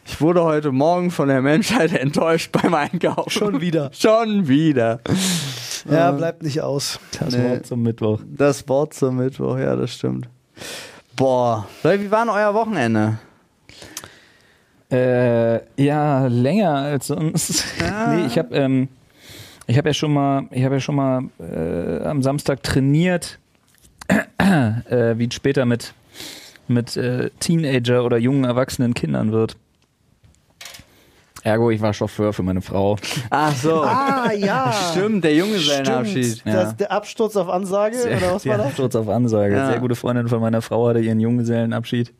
Ich wurde heute Morgen von der Menschheit enttäuscht beim Einkaufen. Schon wieder. Schon wieder. Ja, bleibt nicht aus. Das nee. Wort zum Mittwoch. Das Wort zum Mittwoch, ja, das stimmt. Boah. Leute, wie war denn euer Wochenende? Äh, ja, länger als sonst. Ah. nee, ich habe ähm, ich habe ja schon mal, ich habe ja schon mal äh, am Samstag trainiert, äh, wie es später mit mit äh, Teenager oder jungen erwachsenen Kindern wird. Ergo, ich war Chauffeur für meine Frau. Ach so. Ah, ja. Stimmt, der Junggesellenabschied. Ja. Das, der Absturz auf Ansage, Sehr, oder was war das? Absturz auf Ansage. Ja. Sehr gute Freundin von meiner Frau hatte ihren Junggesellenabschied.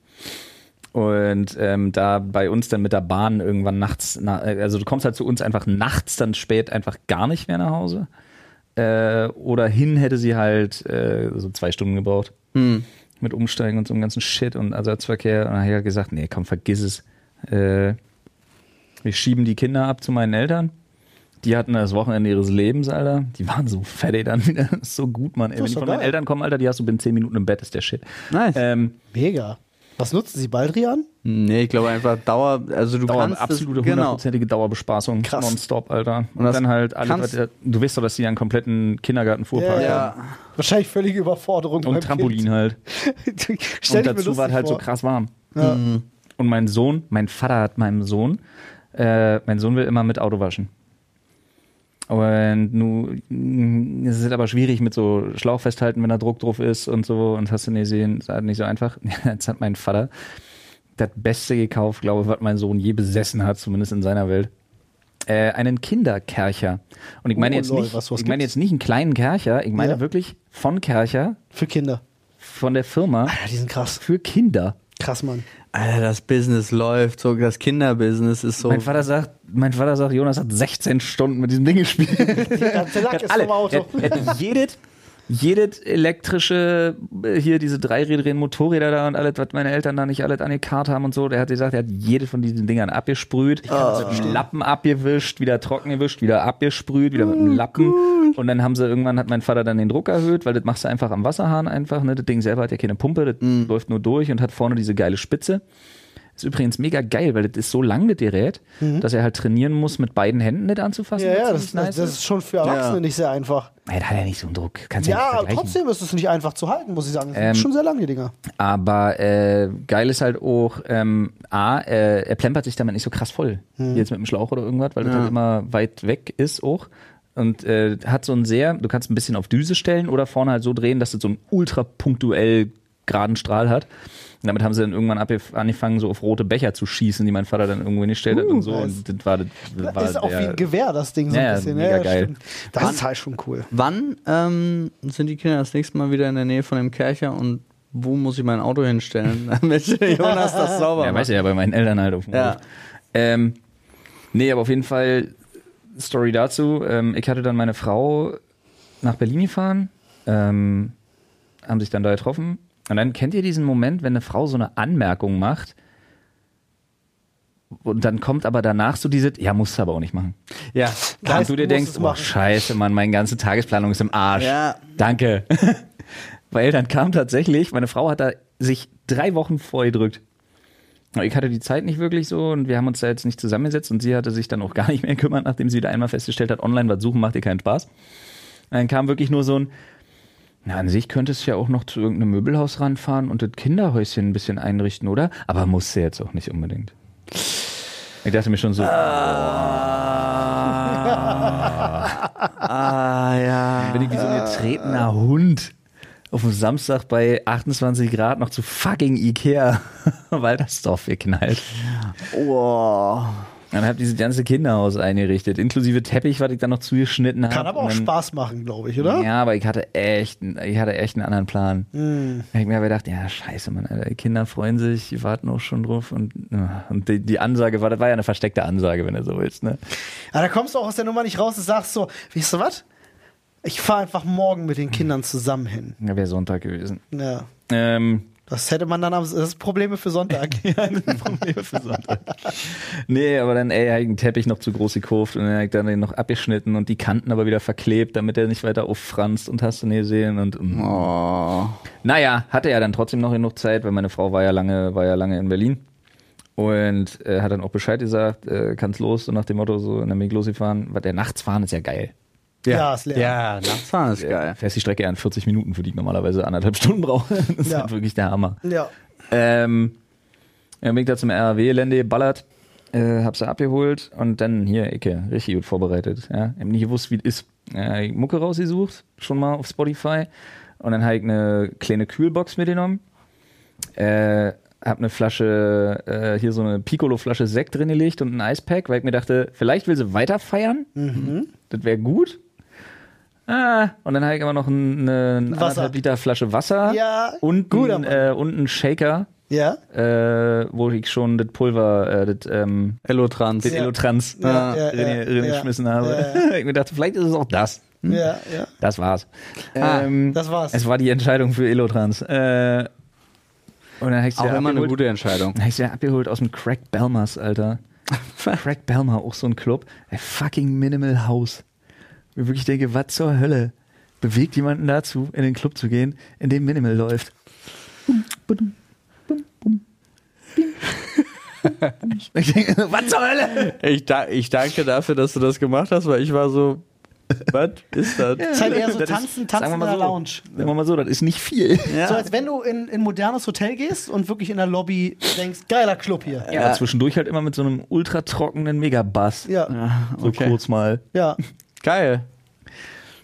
Und ähm, da bei uns dann mit der Bahn irgendwann nachts, na, also du kommst halt zu uns einfach nachts dann spät einfach gar nicht mehr nach Hause. Äh, oder hin hätte sie halt äh, so zwei Stunden gebraucht. Hm. Mit Umsteigen und so einem ganzen Shit und Ersatzverkehr. Und dann habe ich halt gesagt, nee, komm, vergiss es. Äh, wir schieben die Kinder ab zu meinen Eltern. Die hatten das Wochenende ihres Lebens, Alter. Die waren so fertig dann wieder. So gut, Mann. Ey, wenn die von geil. meinen Eltern kommen, Alter, die hast du binnen 10 Minuten im Bett, ist der Shit. Nice. Ähm, Mega. Was nutzen Sie Baldrian? Nee, ich glaube einfach Dauer, also du Dauer, kannst absolute genau. hundertprozentige genau. Dauerbespaßung, Krass. nonstop, Alter. Und, und dann halt alle, du weißt doch, dass die einen kompletten Kindergartenfuhrpark ja, ja. haben. Wahrscheinlich völlige Überforderung. Und Trampolin kind. halt. und dazu war es halt vor. so krass warm. Ja. Mhm. Und mein Sohn, mein Vater hat meinem Sohn äh, mein Sohn will immer mit Auto waschen. Und nun es ist aber schwierig mit so Schlauch festhalten, wenn da Druck drauf ist und so. Und hast du nicht gesehen, ist halt nicht so einfach. Jetzt hat mein Vater das Beste gekauft, glaube ich, was mein Sohn je besessen hat, zumindest in seiner Welt. Äh, einen Kinderkercher. Und ich meine oh, jetzt lol, nicht, was, was ich meine jetzt nicht einen kleinen Kercher, ich meine ja. wirklich von Kercher. Für Kinder. Von der Firma. Alter, die sind krass. Für Kinder. Krass, Mann. Alter, das Business läuft, so das Kinderbusiness ist so. Mein Vater sagt, mein Vater sagt, Jonas hat 16 Stunden mit diesem Ding gespielt. Der ganze Lack ist alle, vom Auto. Er, er hat jedes jedes elektrische, äh, hier diese dreirädrigen Motorräder da und alles, was meine Eltern da nicht alles an die Karte haben und so, der hat gesagt, er hat jedes von diesen Dingern abgesprüht, oh. mit dem Lappen abgewischt, wieder trocken gewischt, wieder abgesprüht, wieder mit dem Lappen. Und dann haben sie irgendwann hat mein Vater dann den Druck erhöht, weil das machst du einfach am Wasserhahn einfach, ne? Das Ding selber hat ja keine Pumpe, das mm. läuft nur durch und hat vorne diese geile Spitze. Ist übrigens mega geil, weil das ist so lang, das Gerät, mhm. dass er halt trainieren muss, mit beiden Händen nicht anzufassen. Ja, ja, das, nice das, ist schon für Erwachsene ja. nicht sehr einfach. Nein, da hat er nicht so einen Druck. Kannst ja, ja trotzdem ist es nicht einfach zu halten, muss ich sagen. Das ähm, sind schon sehr lange, die Dinger. Aber äh, geil ist halt auch, ähm, A, äh, er plempert sich damit nicht so krass voll. Mhm. Jetzt mit dem Schlauch oder irgendwas, weil ja. das halt immer weit weg ist auch und äh, hat so ein sehr, du kannst ein bisschen auf Düse stellen oder vorne halt so drehen, dass es so ein ultra punktuell geraden Strahl hat. Und damit haben sie dann irgendwann angefangen, so auf rote Becher zu schießen, die mein Vater dann irgendwo hingestellt hat uh, und so. Nice. Und das war, das war ist auch wie ein Gewehr, das Ding so ja, ein bisschen. Mega ja, geil. Stimmt. Das wann, ist halt schon cool. Wann ähm, sind die Kinder das nächste Mal wieder in der Nähe von dem Kercher und wo muss ich mein Auto hinstellen, damit Jonas das sauber ja, macht? Ja, weiß ja, bei meinen Eltern halt auf dem ja. Ähm, nee, aber auf jeden Fall Story dazu. Ähm, ich hatte dann meine Frau nach Berlin gefahren, ähm, haben sich dann da getroffen und dann kennt ihr diesen Moment, wenn eine Frau so eine Anmerkung macht und dann kommt aber danach so diese, ja, musst du aber auch nicht machen. Ja. Und du dir denkst, oh scheiße, Mann, meine ganze Tagesplanung ist im Arsch. Ja. Danke. Weil dann kam tatsächlich, meine Frau hat da sich drei Wochen vorgedrückt. Ich hatte die Zeit nicht wirklich so und wir haben uns da jetzt nicht zusammengesetzt und sie hatte sich dann auch gar nicht mehr gekümmert, nachdem sie wieder einmal festgestellt hat, online was suchen macht ihr keinen Spaß. Dann kam wirklich nur so ein, na, an sich könntest du ja auch noch zu irgendeinem Möbelhaus ranfahren und das Kinderhäuschen ein bisschen einrichten, oder? Aber musst du jetzt auch nicht unbedingt. Ich dachte mir schon so. Ah, ah ja. Bin ich wie so ein getretener Hund auf dem Samstag bei 28 Grad noch zu fucking Ikea, weil das Dorf geknallt. Oh. Dann habe dieses ganze Kinderhaus eingerichtet, inklusive Teppich, was ich dann noch zugeschnitten habe. Kann aber auch Spaß machen, glaube ich, oder? Ja, aber ich hatte echt, ich hatte echt einen anderen Plan. Hm. Da hab ich mir aber gedacht, ja, scheiße, Mann, Alter, die Kinder freuen sich, die warten auch schon drauf und, und die, die Ansage war, das war ja eine versteckte Ansage, wenn du so willst, ne? Aber da kommst du auch aus der Nummer nicht raus und sagst so, weißt du was? Ich fahre einfach morgen mit den Kindern zusammen hin. Ja, wäre Sonntag gewesen. Ja. Ähm, Das hätte man dann am das ist Probleme für Sonntag. Probleme für Sonntag. nee, aber dann, ey, ich einen Teppich noch zu groß gekauft und dann ich dann den noch abgeschnitten und die Kanten aber wieder verklebt, damit er nicht weiter auffranst und hast du nie gesehen und, mm. Oh. Naja, hatte ja dann trotzdem noch genug Zeit, weil meine Frau war ja lange, war ja lange in Berlin. Und äh, hat dann auch Bescheid gesagt, äh, kann's los, so nach dem Motto, so in der Weg losgefahren. Weil der Nachtsfahren ist ja geil. Ja, ist leer. Ja, Nachtfahren ist geil. Fährst die Strecke ja in 40 Minuten, für die ich normalerweise anderthalb Stunden brauche. Das ist Ja. halt wirklich der Hammer. Ja. Ähm, dann bin ich da zum RAW-Gelände geballert, äh, hab sie abgeholt und dann hier, Ecke, richtig gut vorbereitet. Ja. Hab nicht gewusst, wie es ist. Ja, ich Mucke rausgesucht, schon mal auf Spotify. Und dann habe ich eine kleine Kühlbox mitgenommen. Äh, hab eine Flasche, äh, hier so eine Piccolo-Flasche Sekt drin gelegt und ein Eispack, weil ich mir dachte, vielleicht will sie weiter feiern. Das wäre gut. Ah, und dann habe ich aber noch ein- eine, eine Wasser. anderthalb Liter Flasche Wasser Ja, und, ein, äh, und einen Shaker, Ja. äh, wo ich schon das Pulver, äh, das, ähm, Elotrans. das Ja. Elotrans Ja, ja, drin, ja, drin ja. geschmissen habe. Ja, ich mir dachte, vielleicht ist es auch das. Hm? Ja, ja. Das war's. Ähm, Das war's. es war die Entscheidung für Elotrans. Äh, und dann habe ich Auch immer eine abgeholt. gute Entscheidung. Dann ich sie abgeholt aus dem Craig Belmers, Alter. Craig Belmer, auch so ein Club. Ein fucking Minimal House. Ich wirklich denke, was zur Hölle bewegt jemanden dazu, in den Club zu gehen, in dem Minimal läuft? Ich denke, was zur Hölle? Ich, da, ich danke dafür, dass du das gemacht hast, weil ich war so, was ist das? ist halt eher so Das ist- tanzen, sagen tanzen in der so, Lounge. Sagen wir mal so, das ist nicht viel. Ja. So als wenn du in in ein modernes Hotel gehst und wirklich in der Lobby denkst, geiler Club hier. Ja, zwischendurch halt immer mit so einem ultra trockenen Megabass. Ja. So okay. kurz mal. Ja. Geil.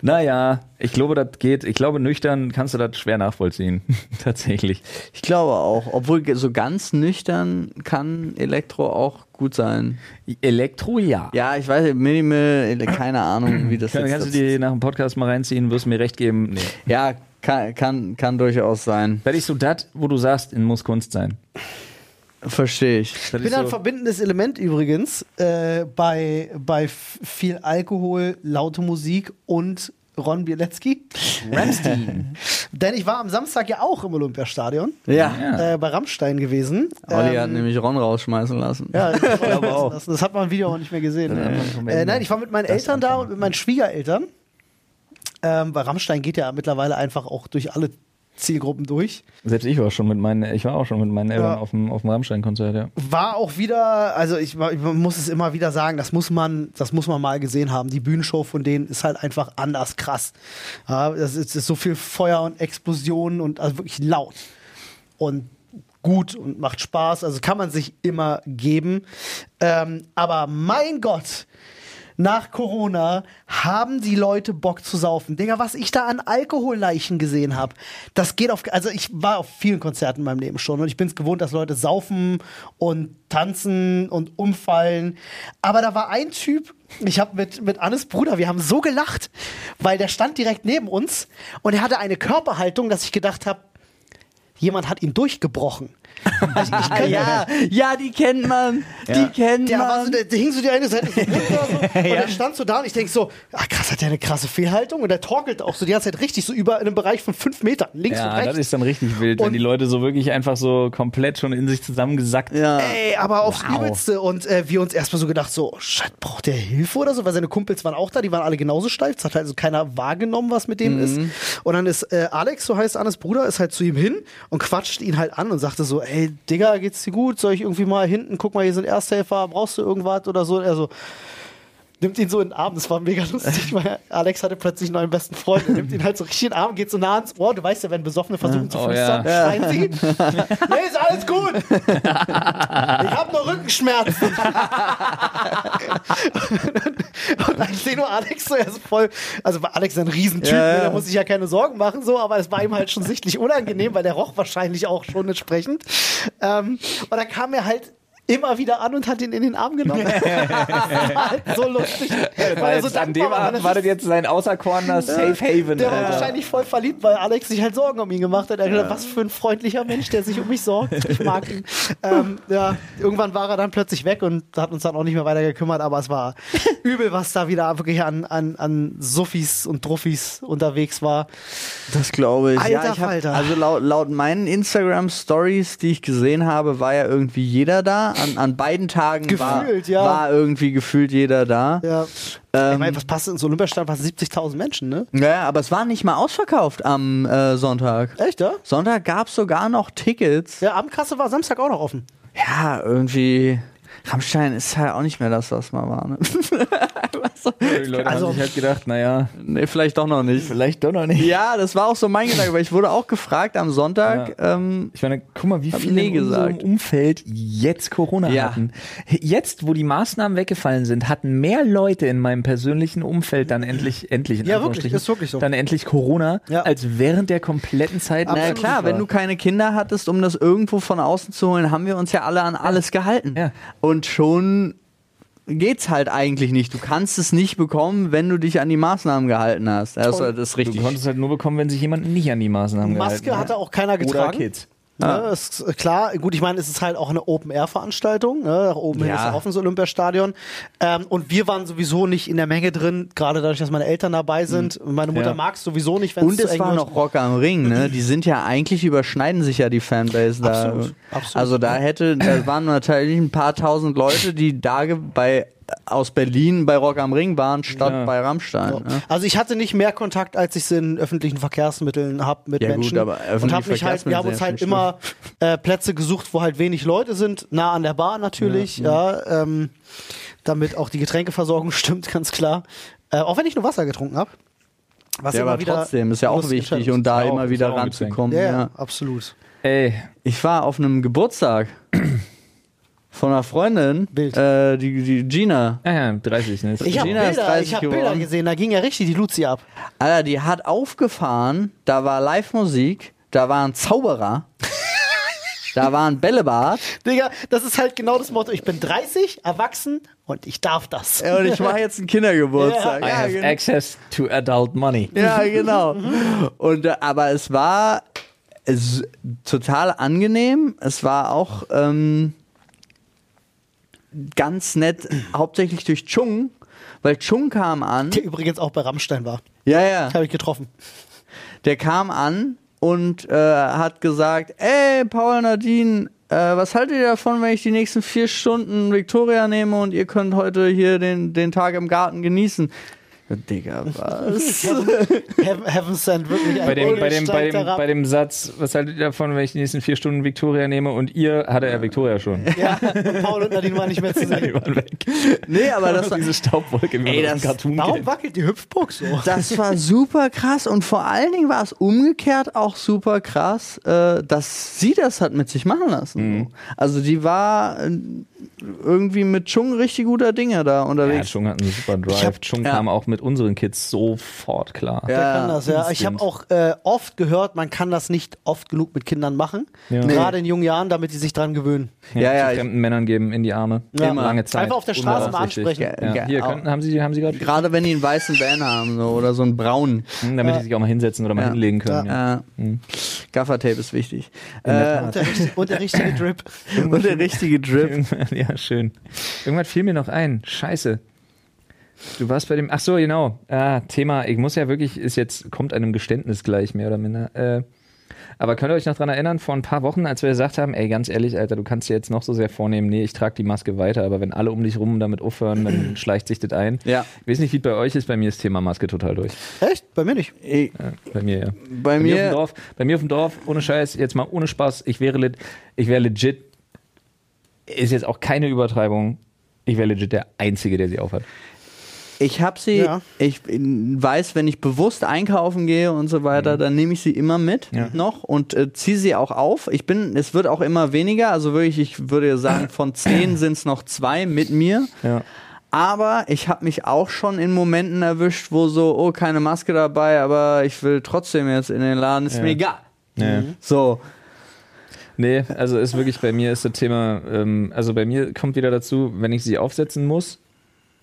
Naja, ich glaube, das geht. Ich glaube, nüchtern kannst du das schwer nachvollziehen. Tatsächlich. Ich glaube auch. Obwohl so ganz nüchtern kann Elektro auch gut sein. Elektro, ja. Ja, ich weiß, Minimal, keine Ahnung, wie das Kann, jetzt kannst du dir nach dem Podcast mal reinziehen, wirst mir recht geben. Nee. Ja, kann, kann, kann durchaus sein. Das ist so das, wo du sagst, in muss Kunst sein. Verstehe ich. Das Ich bin ist ein so, verbindendes Element übrigens äh, bei, bei viel Alkohol, laute Musik und Ron Bielecki. Ramstein. Denn ich war am Samstag ja auch im Olympiastadion Ja. Äh, bei Rammstein gewesen. Olli hat Ähm, nämlich Ron rausschmeißen lassen. Ja, ich glaube auch. Das, das hat man im Video auch nicht mehr gesehen. hat Äh, nein, ich war mit meinen Das Eltern da und mit meinen Schwiegereltern. Ähm, weil Rammstein geht ja mittlerweile einfach auch durch alle Zielgruppen durch. Selbst ich war schon mit meinen, ich war auch schon mit meinen Eltern Ja. auf dem, auf dem Rammstein-Konzert, ja. War auch wieder, also ich, ich muss es immer wieder sagen, das muss man, das muss man mal gesehen haben. Die Bühnenshow von denen ist halt einfach anders krass. Ja, das ist, ist so viel Feuer und Explosionen und also wirklich laut und gut und macht Spaß. Also kann man sich immer geben. Ähm, aber mein Gott, nach Corona haben die Leute Bock zu saufen. Digga, was ich da an Alkoholleichen gesehen habe, das geht auf. Also, ich war auf vielen Konzerten in meinem Leben schon und ich bin es gewohnt, dass Leute saufen und tanzen und umfallen. Aber da war ein Typ, ich habe mit, mit Annes Bruder, wir haben so gelacht, weil der stand direkt neben uns und er hatte eine Körperhaltung, dass ich gedacht habe, jemand hat ihn durchgebrochen. Also ich könnte, ja, ja, die kennt man. Die kennt der, war so, man. der, der hing so die eine Seite so runter so, und der stand so da und ich denk so, ah krass, hat der eine krasse Fehlhaltung und der torkelt auch so die ganze Zeit richtig so über in einem Bereich von fünf Metern, links und Ja, rechts. das ist dann richtig wild, wenn Und- die Leute so wirklich einfach so komplett schon in sich zusammengesackt ja. Ey, aber aufs Wow. Übelste. Und äh, wir uns erstmal so gedacht, so, shit, braucht der Hilfe oder so? Weil seine Kumpels waren auch da, die waren alle genauso steif. Es hat also keiner wahrgenommen, was mit dem ist. Und dann ist äh, Alex, so heißt Annes Bruder, ist halt zu ihm hin und quatscht ihn halt an und sagte so, ey, Digga, geht's dir gut? Soll ich irgendwie mal hinten, guck mal, hier sind Ersthelfer, brauchst du irgendwas oder so? Er so, nimmt ihn so in den Arm, das war mega lustig, weil Alex hatte plötzlich einen neuen besten Freund, er nimmt ihn halt so richtig in den Arm, geht so nah ans Ohr, du weißt ja, wenn Besoffene versuchen zu Oh, flüstern, ja. schreien sie, nee, ist alles gut, ich habe nur Rückenschmerzen. und dann ich sehe nur Alex so, er ist voll, also Alex ist ein Riesentyp, Ja, ne, ja. da muss ich ja keine Sorgen machen, so, aber es war ihm halt schon sichtlich unangenehm, weil der roch wahrscheinlich auch schon entsprechend. Ähm, und dann kam er halt immer wieder an und hat ihn in den Arm genommen. das war halt so lustig. weil er so an dem war, Abend das war das jetzt sein auserkorener Safe Haven. der war Alter. wahrscheinlich voll verliebt, weil Alex sich halt Sorgen um ihn gemacht hat. Er hat gedacht, was für ein freundlicher Mensch, der sich um mich sorgt. Ich mag ihn. ähm, ja, irgendwann war er dann plötzlich weg und hat uns dann auch nicht mehr weiter gekümmert, aber es war übel, was da wieder wirklich an, an, an Suffis und Druffis unterwegs war. Das glaube ich. Alter ja, ich hab, Falter. also laut, laut meinen Instagram-Stories, die ich gesehen habe, war ja irgendwie jeder da. An, an beiden Tagen war, Gefühlt, ja. war irgendwie gefühlt jeder da. Ja. Ähm, ich meine, was passt ins Olympiastadion? Fast 70.000 Menschen, ne? Ja, aber es war nicht mal ausverkauft am äh, Sonntag. Echt, ja? Sonntag gab es sogar noch Tickets. Ja, Abendkasse war Samstag auch noch offen. Ja, irgendwie. Rammstein ist halt auch nicht mehr das, was mal war. Ne? Die Leute Also- haben sich halt gedacht, naja, nee, vielleicht doch noch nicht. vielleicht doch noch nicht. Ja, das war auch so mein Gedanke, weil ich wurde auch gefragt am Sonntag. Ähm, Ich meine, guck mal, wie viele nie in unserem. Umfeld jetzt Corona Ja. hatten. Jetzt, wo die Maßnahmen weggefallen sind, hatten mehr Leute in meinem persönlichen Umfeld dann endlich, endlich, in Ja, wirklich, ist wirklich so. dann endlich Corona, Ja. als während der kompletten Zeit. naja, Absolut klar, wenn du keine Kinder hattest, um das irgendwo von außen zu holen, haben wir uns ja alle an alles gehalten. Ja. Und schon geht's halt eigentlich nicht. Du kannst es nicht bekommen, wenn du dich an die Maßnahmen gehalten hast. Das, das ist Du richtig. konntest halt nur bekommen, wenn sich jemand nicht an die Maßnahmen Maske gehalten hatte auch keiner Oder getragen. Kids. Ne, ist äh, klar, gut, ich meine, es ist halt auch eine Open-Air-Veranstaltung. Ne? Nach oben hin Ja. ist ja offen, das Olympiastadion. Ähm, und wir waren sowieso nicht in der Menge drin, gerade dadurch, dass meine Eltern dabei sind. Meine Mutter Ja. mag es sowieso nicht, wenn Und zu es war noch Rock am Ring, ne? Die sind ja eigentlich überschneiden sich ja die Fanbase da. Absolut, absolut. Also da hätte, da waren natürlich ein paar tausend Leute, die da bei aus Berlin bei Rock am Ring waren, statt Ja. bei Rammstein. Ne? Also ich hatte nicht mehr Kontakt, als ich es in öffentlichen Verkehrsmitteln habe mit Ja, gut, Menschen. aber und hab mich halt, wir haben uns halt immer äh, Plätze gesucht, wo halt wenig Leute sind, nah an der Bar natürlich, ja, ähm, damit auch die Getränkeversorgung stimmt, ganz klar. Äh, auch wenn ich nur Wasser getrunken habe. Was Ja, immer aber wieder trotzdem ist ja auch wichtig und da auch- immer wieder ranzukommen. Ja, Ja, ja, absolut. Ey, Ich war auf einem Geburtstag von einer Freundin, äh, die, die Gina. ja, ja, 30, ne? Ich habe Gina ist Bilder, 30 ich hab Bilder gesehen, da ging ja richtig die Luzi ab. Alter, die hat aufgefahren, da war Live-Musik, da war ein Zauberer, da war ein Bällebad Digga, das ist halt genau das Motto. Ich bin 30, erwachsen und ich darf das. und ich mache jetzt einen Kindergeburtstag. I Ja, have genau. access to adult money. Ja, genau. Und, äh, aber es war es, total angenehm. Es war auch ähm, ganz nett, hauptsächlich durch Chung, weil Chung kam an. Der übrigens auch bei Rammstein war. Ja, ja. Habe ich getroffen. Der kam an und äh, hat gesagt, ey, Paul Nadine, äh, was haltet ihr davon, wenn ich die nächsten vier Stunden Victoria nehme und ihr könnt heute hier den, den Tag im Garten genießen? Ja, Digga, was? Heaven, Heaven Sent wirklich ein Bei dem, bei, dem, bei, dem, bei dem Satz, was haltet ihr davon, wenn ich die nächsten vier Stunden Victoria nehme und ihr hatte er Victoria schon. Ja, und Paul und Nadine waren nicht mehr zu Die sehen. waren weg. nee, aber das war, diese Staubwolke, das- Cartoon Warum kennt. wackelt die Hüpfburg so? das war super krass und vor allen Dingen war es umgekehrt auch super krass, äh, dass sie das hat mit sich machen lassen. Also die war äh, irgendwie mit Chung richtig guter Dinge da Ja, unterwegs. Chung hat einen super Drive. Hab- Chung ja. kam auch mit unseren Kids sofort klar. Der Ja, kann das, ja. Ich habe auch äh, oft gehört, man kann das nicht oft genug mit Kindern machen. Ja. Gerade in jungen Jahren, damit die sich dran gewöhnen. Ja, ja, zu ich- fremden Männern geben in die Arme. Ja. Immer. Lange Zeit. Einfach auf der Straße mal ansprechen. Ja. Hier, Ja, könnten, haben Sie, haben Sie gerade, Gerade wenn die einen weißen Van haben so, oder so einen braunen. Hm, damit die sich auch mal hinsetzen oder mal Ja. hinlegen können. Ja. Äh, Gaffertape ist wichtig. Äh, Und der, richtig- und der richtige Drip. und der richtige Drip. Ja, schön. Irgendwann fiel mir noch ein. Scheiße. Du warst bei dem. Ach so, genau. Ah, Thema. Ich muss ja wirklich, ist jetzt, kommt einem Geständnis gleich, mehr oder minder. Äh, aber könnt ihr euch noch dran erinnern, vor ein paar Wochen, als wir gesagt haben, ey, ganz ehrlich, Alter, du kannst dir jetzt noch so sehr vornehmen, nee, ich trage die Maske weiter, aber wenn alle um dich rum damit aufhören, dann schleicht sich das ein. Ja. Ich weiß nicht, wie es bei euch ist, bei mir ist Thema Maske total durch. Echt? Bei mir nicht. Ich, Ja, bei mir, ja. bei Bei mir, auf dem mir, Dorf, bei mir auf dem Dorf, ohne Scheiß, jetzt mal ohne Spaß, ich wäre, lit, ich wäre legit, ist jetzt auch keine Übertreibung, ich wäre legit der Einzige, der sie aufhat. Ich habe sie, Ja. ich weiß, wenn ich bewusst einkaufen gehe und so weiter, dann nehme ich sie immer mit Ja. noch und äh, ziehe sie auch auf. Ich bin, es wird auch immer weniger, also wirklich, ich würde sagen, von zehn sind es noch zwei mit mir. Ja. Aber ich habe mich auch schon in Momenten erwischt, wo so, oh, keine Maske dabei, aber ich will trotzdem jetzt in den Laden, ist Ja. mir egal. Ja. So, Nee, also ist wirklich bei mir ist das Thema, ähm, also bei mir kommt wieder dazu, wenn ich sie aufsetzen muss,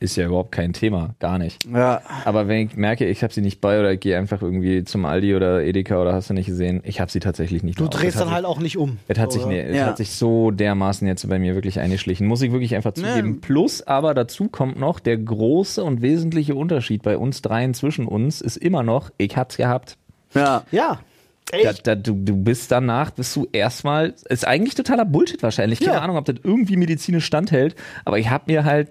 ist ja überhaupt kein Thema, gar nicht. ja. Aber wenn ich merke, ich habe sie nicht bei oder ich gehe einfach irgendwie zum Aldi oder Edeka oder hast du nicht gesehen, ich habe sie tatsächlich nicht Du drehst dann halt auch nicht um. Es hat, sich, nee, es Ja. hat sich so dermaßen jetzt bei mir wirklich eingeschlichen. Muss ich wirklich einfach zugeben. Ja. Plus, aber dazu kommt noch, der große und wesentliche Unterschied bei uns dreien zwischen uns ist immer noch, ich hab's gehabt. Ja. Ja. Ey, Da, da, du, du bist danach, bist du erstmal, ist eigentlich totaler Bullshit wahrscheinlich. Keine Ja. Ahnung, ob das irgendwie medizinisch standhält, aber ich habe mir halt,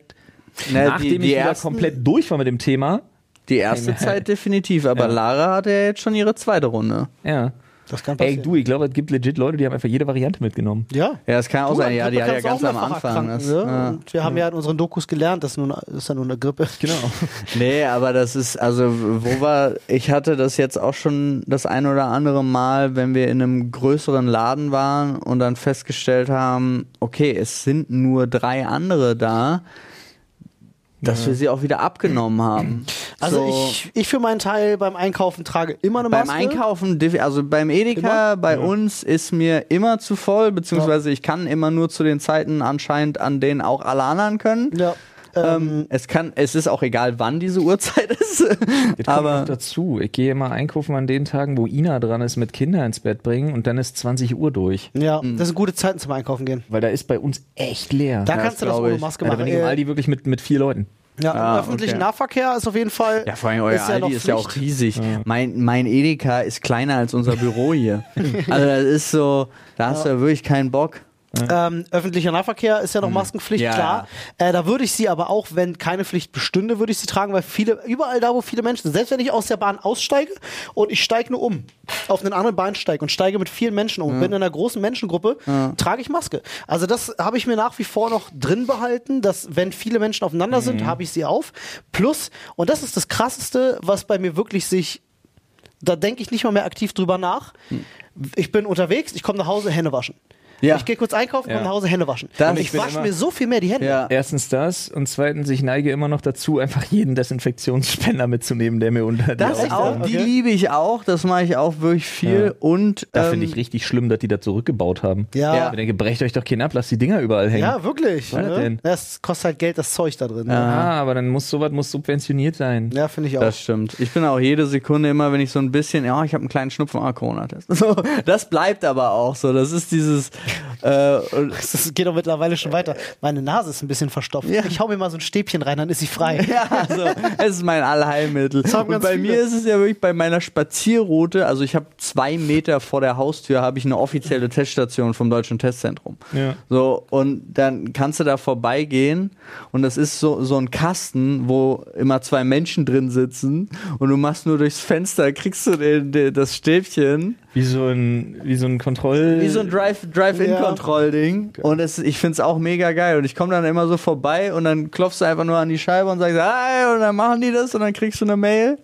Na, nachdem die, die, ich wieder ersten, komplett durch war mit dem Thema, die erste Hey, Zeit definitiv, aber Ja. Lara hatte ja jetzt schon ihre zweite Runde. ja. das kann Ey, passieren. du, ich glaube, es gibt legit Leute, die haben einfach jede Variante mitgenommen. ja. Ja, das kann auch Du, sein. Ja, die hat ja ganz am Anfang. Das, ne? ja. Und wir haben ja in unseren Dokus gelernt, das ist, nun, das ist ja nur eine Grippe. Genau. Nee, aber das ist, also, wo war, ich hatte das jetzt auch schon das ein oder andere Mal, wenn wir in einem größeren Laden waren und dann festgestellt haben, okay, es sind nur drei andere da, dass wir sie auch wieder abgenommen haben. Also So, ich, ich für meinen Teil beim Einkaufen trage immer eine beim Maske. Einkaufen, defi- also beim Edeka, Immer? bei uns ist mir immer zu voll, beziehungsweise ich kann immer nur zu den Zeiten anscheinend, an denen auch alle anderen können. Ja. Ähm, es kann, es ist auch egal, wann diese Uhrzeit ist. Aber dazu. Ich gehe immer einkaufen an den Tagen, wo Ina dran ist, mit Kinder ins Bett bringen und dann ist 20 Uhr durch. Ja, das sind gute Zeiten zum Einkaufen gehen. Weil da ist bei uns echt leer. Da Ja, kannst du das ohne. Maske machen. wenn ich im Äh, Aldi wirklich mit, mit vier Leuten. ja, Ah, im öffentlichen okay. Nahverkehr ist auf jeden Fall. Ja, vor allem euer ist ja Aldi ist ja auch riesig. Mein, mein Edeka ist kleiner als unser Büro hier. also das ist so, da hast du ja wirklich keinen Bock. Ähm, öffentlicher Nahverkehr ist ja noch Maskenpflicht, Mhm. Ja, klar. Äh, da würde ich sie aber auch, wenn keine Pflicht bestünde, würde ich sie tragen, weil viele, überall da, wo viele Menschen sind, selbst wenn ich aus der Bahn aussteige und ich steige nur um, auf einen anderen Bahnsteig und steige mit vielen Menschen um, bin in einer großen Menschengruppe, trage ich Maske. Also das habe ich mir nach wie vor noch drin behalten, dass wenn viele Menschen aufeinander sind, habe ich sie auf. Plus, und das ist das Krasseste, was bei mir wirklich sich da denke ich nicht mal mehr aktiv drüber nach. Ich bin unterwegs, ich komme nach Hause, Hände waschen. Ja. Ich gehe kurz einkaufen, Ja. komme nach Hause, Hände waschen. Das- und ich ich wasche mir so viel mehr die Hände. Ja. Erstens das und zweitens, ich neige immer noch dazu, einfach jeden Desinfektionsspender mitzunehmen, der mir unter Das die auch, Okay. die liebe ich auch, das mache ich auch wirklich viel. Ja. Und Da ähm, finde ich richtig schlimm, dass die da zurückgebaut haben. Ja. Ja. Ich denke, brecht euch doch keinen ab, lasst die Dinger überall hängen. Ja, wirklich. Was Ne? denn? Das kostet halt Geld, das Zeug da drin. Ah, aber dann muss sowas muss subventioniert sein. Ja, finde ich auch. Das stimmt. Ich bin auch jede Sekunde immer, wenn ich so ein bisschen, ja, ich habe einen kleinen Schnupfen, ah, Corona-Test. So, das bleibt aber auch so. Das ist dieses, äh, Das geht doch mittlerweile schon weiter. Meine Nase ist ein bisschen verstopft. Ja. Ich hau mir mal so ein Stäbchen rein, dann ist sie frei. ja, so, es ist mein Allheilmittel. Und bei viele. mir ist es ja wirklich bei meiner Spazierroute, also ich habe zwei Meter vor der Haustür habe ich eine offizielle Teststation vom Deutschen Testzentrum. Ja. So, und dann kannst du da vorbeigehen und das ist so, so ein Kasten, wo immer zwei Menschen drin sitzen und du machst nur durchs Fenster, kriegst du den, den, das Stäbchen, Wie so ein, wie so ein Kontroll. wie so ein Drive- Drive-In-Control-Ding. Und es, ich find's auch mega geil. Und ich komme dann immer so vorbei und dann klopfst du einfach nur an die Scheibe und sagst, hi, und dann machen die das und dann kriegst du eine Mail.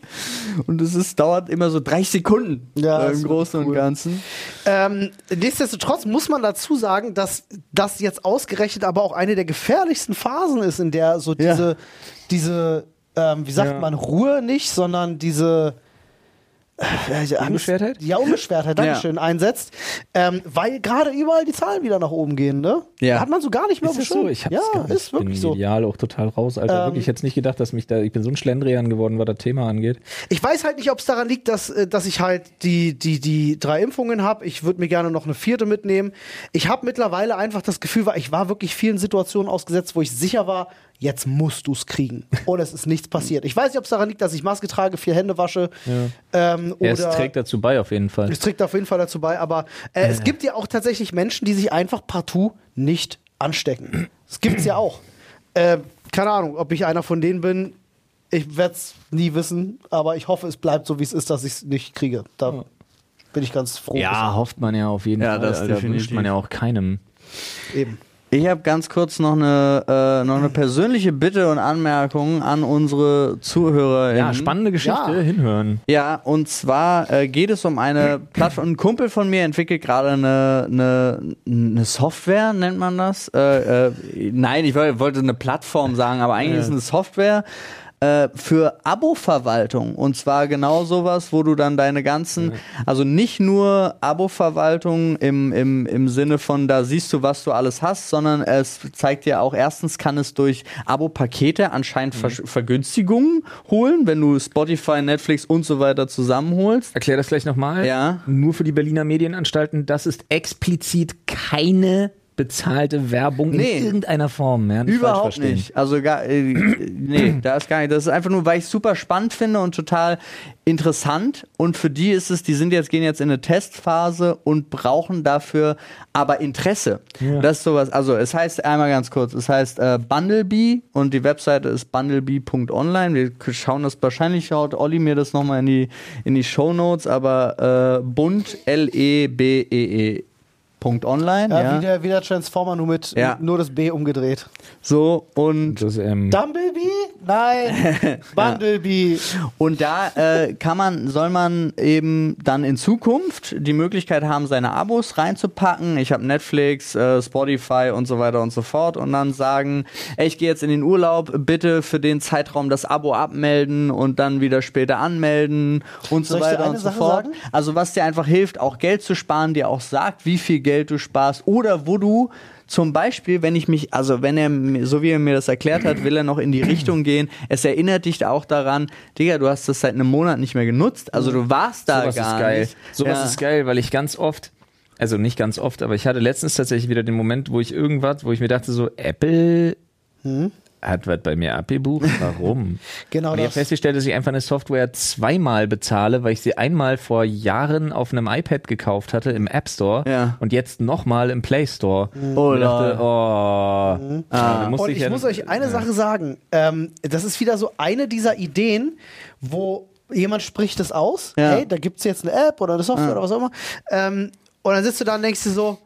Und es ist, dauert immer so 30 Sekunden Ja, im Großen cool. und Ganzen. Ähm, nichtsdestotrotz muss man dazu sagen, dass das jetzt ausgerechnet aber auch eine der gefährlichsten Phasen ist, in der so Ja. diese, diese ähm, wie sagt Ja. man, Ruhe nicht, sondern diese äh, Angst- Unbeschwertheit? Ja, Unbeschwertheit, Dankeschön, einsetzt. Ähm, weil gerade überall die Zahlen wieder nach oben gehen, ne? Ja. Hat man so gar nicht mehr Ist das so? Ich hab's ja, gar nicht. ist wirklich ich bin so. medial auch total raus, Alter. Ähm, wirklich, ich hätte nicht gedacht, dass mich da, ich bin so ein Schlendrian geworden, was das Thema angeht. Ich weiß halt nicht, ob es daran liegt, dass, äh, dass ich halt die, die, die drei Impfungen habe. Ich würde mir gerne noch eine vierte mitnehmen. Ich habe mittlerweile einfach das Gefühl, weil ich war wirklich vielen Situationen ausgesetzt, wo ich sicher war, jetzt musst du es kriegen. Und es ist nichts passiert. Ich weiß nicht, ob es daran liegt, dass ich Maske trage, vier Hände wasche. Ähm, Ja, es trägt dazu bei, auf jeden Fall. es trägt auf jeden Fall dazu bei, aber äh, es gibt ja auch tatsächlich Menschen, die sich einfach partout nicht anstecken. Das gibt's ja auch. Äh, keine Ahnung, ob ich einer von denen bin. Ich werde es nie wissen, aber ich hoffe, es bleibt so, wie es ist, dass ich es nicht kriege. Da bin ich ganz froh. Ja, hofft man ja auf jeden Ja, Fall. das Alter, wünscht man ja auch keinem. Eben. Ich habe ganz kurz noch eine, äh, noch eine persönliche Bitte und Anmerkung an unsere Zuhörer. Ja, spannende Geschichte, Ja. hinhören. Ja, und zwar äh, geht es um eine Plattform. Ein Kumpel von mir entwickelt gerade eine, eine, eine Software, nennt man das? Äh, äh, nein, ich woll- wollte eine Plattform sagen, aber eigentlich ist es eine Software äh, für Abo-Verwaltung. Und zwar genau sowas, wo du dann deine ganzen, also nicht nur Abo-Verwaltung im, im, im Sinne von, da siehst du, was du alles hast, sondern es zeigt dir auch, erstens kann es durch Abo-Pakete anscheinend Ver Vergünstigungen holen, wenn du Spotify, Netflix und so weiter zusammenholst. Erklär das vielleicht nochmal. Ja. Nur für die Berliner Medienanstalten, das ist explizit keine bezahlte Werbung Nee. in irgendeiner Form. Ja, nicht Überhaupt nicht. Also gar, äh, nee, da ist gar nicht. Das ist einfach nur, weil ich es super spannend finde und total interessant. Und für die ist es, die sind jetzt, gehen jetzt in eine Testphase und brauchen dafür aber Interesse. Das ist sowas, also es heißt einmal ganz kurz, es heißt äh, Bundlebee und die Webseite ist bundlebee.online. Wir schauen das wahrscheinlich, schaut Olli mir das nochmal in die, in die Show Notes, aber äh, Bund, L-E-B-E-E. Punkt online, Ja, ja. Wie, der, wie der Transformer, nur mit Ja. nur das B umgedreht. So, und Das, ähm, Dumblebee? Nein. Bundlebee. Und da äh, kann man, soll man eben dann in Zukunft die Möglichkeit haben, seine Abos reinzupacken. Ich habe Netflix, äh, Spotify und so weiter und so fort und dann sagen, ey, ich gehe jetzt in den Urlaub, bitte für den Zeitraum das Abo abmelden und dann wieder später anmelden und Soll so ich dir weiter eine und so Sache fort. sagen? Also was dir einfach hilft, auch Geld zu sparen, dir auch sagt, wie viel Geld du sparst oder wo du zum Beispiel, wenn ich mich, also wenn er, mir- so wie er mir das erklärt hat, will er noch in die Richtung gehen. Es erinnert dich auch daran, Digga, du hast das seit einem Monat nicht mehr genutzt. Also du warst da sowas gar ist geil. nicht. Sowas Ja. ist geil, weil ich ganz oft, also nicht ganz oft, aber ich hatte letztens tatsächlich wieder den Moment, wo ich irgendwas, wo ich mir dachte, so, Apple hat was bei mir abgebucht. Warum? Genau Und ich habe das. festgestellt, dass ich einfach eine Software zweimal bezahle, weil ich sie einmal vor Jahren auf einem iPad gekauft hatte im App Store Ja. und jetzt nochmal im Play Store. Oh, und ich dachte, oh, ja, du musst Und ich ja- muss euch eine Sache sagen. Ähm, das ist wieder so eine dieser Ideen, wo jemand spricht es aus. Ja. Hey, da gibt es jetzt eine App oder eine Software oder was auch immer. Ähm, und dann sitzt du da und denkst dir so,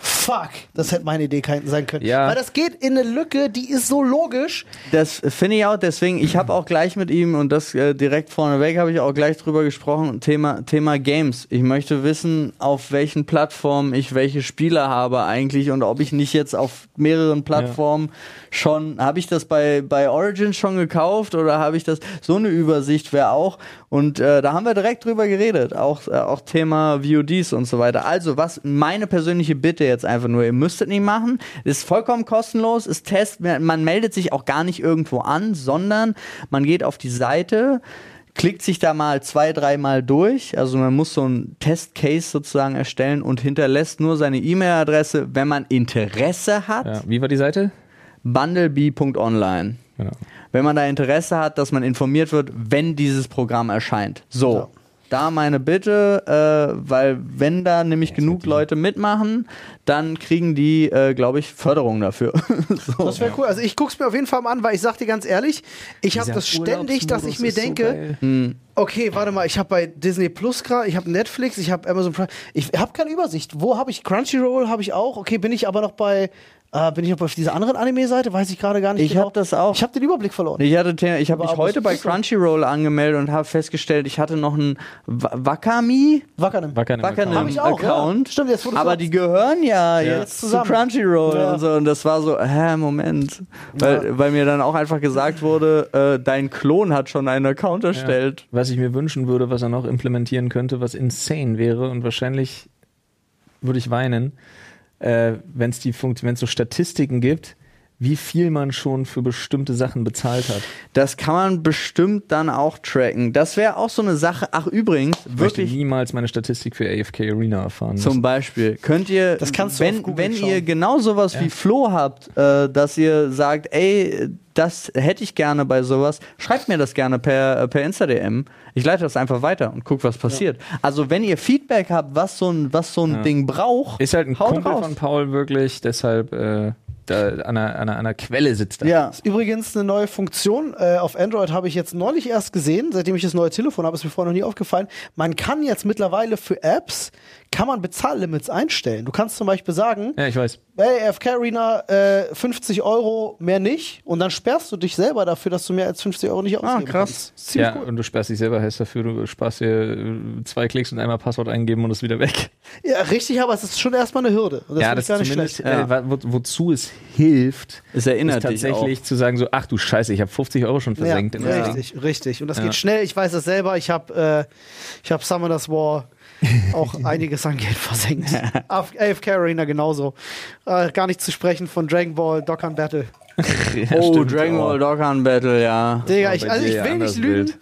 fuck, das hätte meine Idee sein können. Ja. Weil das geht in eine Lücke, die ist so logisch. Das finde ich auch, deswegen, ich habe auch gleich mit ihm und das äh, direkt vorneweg habe ich auch gleich drüber gesprochen, Thema, Thema Games. Ich möchte wissen, auf welchen Plattformen ich welche Spiele habe eigentlich und ob ich nicht jetzt auf mehreren Plattformen schon, habe ich das bei, bei Origin schon gekauft oder habe ich das, so eine Übersicht wäre auch und äh, da haben wir direkt drüber geredet, auch, äh, auch Thema VODs und so weiter. Also was meine persönliche Bitte jetzt einfach nur, ihr müsstet nicht machen, ist vollkommen kostenlos, ist Test, man meldet sich auch gar nicht irgendwo an, sondern man geht auf die Seite, klickt sich da mal zwei, dreimal durch. Also man muss so einen Testcase sozusagen erstellen und hinterlässt nur seine E-Mail-Adresse, wenn man Interesse hat. ja, wie war die Seite? Bundlebee.online. Genau. Wenn man da Interesse hat, dass man informiert wird, wenn dieses Programm erscheint. So. Ja. Da meine Bitte, äh, weil wenn da nämlich genug Leute mitmachen, dann kriegen die, äh, glaube ich, Förderung dafür. so. Das wäre cool. Also ich guck's mir auf jeden Fall mal an, weil ich sag dir ganz ehrlich, ich habe das ständig, dass ich mir so denke, geil. Okay, warte mal, ich habe bei Disney Plus gerade, ich habe Netflix, ich habe Amazon Prime, ich habe keine Übersicht. Wo habe ich Crunchyroll? Habe ich auch. Okay, bin ich aber noch bei, äh, bin ich noch auf dieser anderen Anime-Seite? Weiß ich gerade gar nicht. Ich genau. habe das auch. Ich habe den Überblick verloren. Ich hatte, ich habe mich heute bei? Crunchyroll angemeldet und habe festgestellt, ich hatte noch einen Wa- Wakami. Wackernem. Wackernem Wackernem Hab ich auch, Account. ja. Stimmt, jetzt, aber die gehören ja, jetzt Jetzt zu zusammen. Crunchyroll Ja. und so. Und das war so, hä, Moment. Weil, weil mir dann auch einfach gesagt wurde, äh, dein Klon hat schon einen Account erstellt. Was ich mir wünschen würde, was er noch implementieren könnte, was insane wäre und wahrscheinlich würde ich weinen, äh, wenn es wenn es so Statistiken gibt, wie viel man schon für bestimmte Sachen bezahlt hat. Das kann man bestimmt dann auch tracken. Das wäre auch so eine Sache. Ach, übrigens, Ich möchte wirklich. niemals meine Statistik für AFK Arena erfahren. Zum müssen. Beispiel könnt ihr, Das kannst du wenn, wenn schauen. ihr genau sowas wie Flo habt, äh, dass ihr sagt, ey, das hätte ich gerne bei sowas, schreibt mir das gerne per, äh, per Insta-DM. Ich leite das einfach weiter und guck, was passiert. Also wenn ihr Feedback habt, was so ein, was so ein Ding braucht, Ist halt ein haut Kumpel raus. von Paul wirklich, deshalb äh, da an einer, an einer, an einer Quelle sitzt. Ja, Übrigens eine neue Funktion äh, auf Android habe ich jetzt neulich erst gesehen, seitdem ich das neue Telefon habe, ist mir vorher noch nie aufgefallen. Man kann jetzt mittlerweile für Apps kann man Bezahllimits einstellen. Du kannst zum Beispiel sagen, Ja, ich weiß. hey, AFK Arena, äh, 50 Euro, mehr nicht. Und dann sperrst du dich selber dafür, dass du mehr als 50 Euro nicht ausgeben krass. kannst. Ist Ziemlich Ja, cool. und du sperrst dich selber heißt dafür, du sparst dir äh, zwei Klicks und einmal Passwort eingeben und ist wieder weg. Ja, richtig, aber es ist schon erstmal eine Hürde. Und das ja, das ich gar nicht zumindest, schlecht. äh, wo, wozu es hilft, Es erinnert ist dich tatsächlich zu sagen so, ach du Scheiße, ich habe 50 Euro schon versenkt. ja, richtig, richtig. Und das Ja. geht schnell. Ich weiß das selber. Ich habe äh, ich hab Summoners War auch einiges an Geld versenkt. Af- AFK Arena genauso. Äh, gar nicht zu sprechen von Dragon Ball Dokkan Battle. Oh, stimmt. Dragon. Ball Dokkan Battle, ja. Digga, ich, also ich ja will nicht lügen. wild.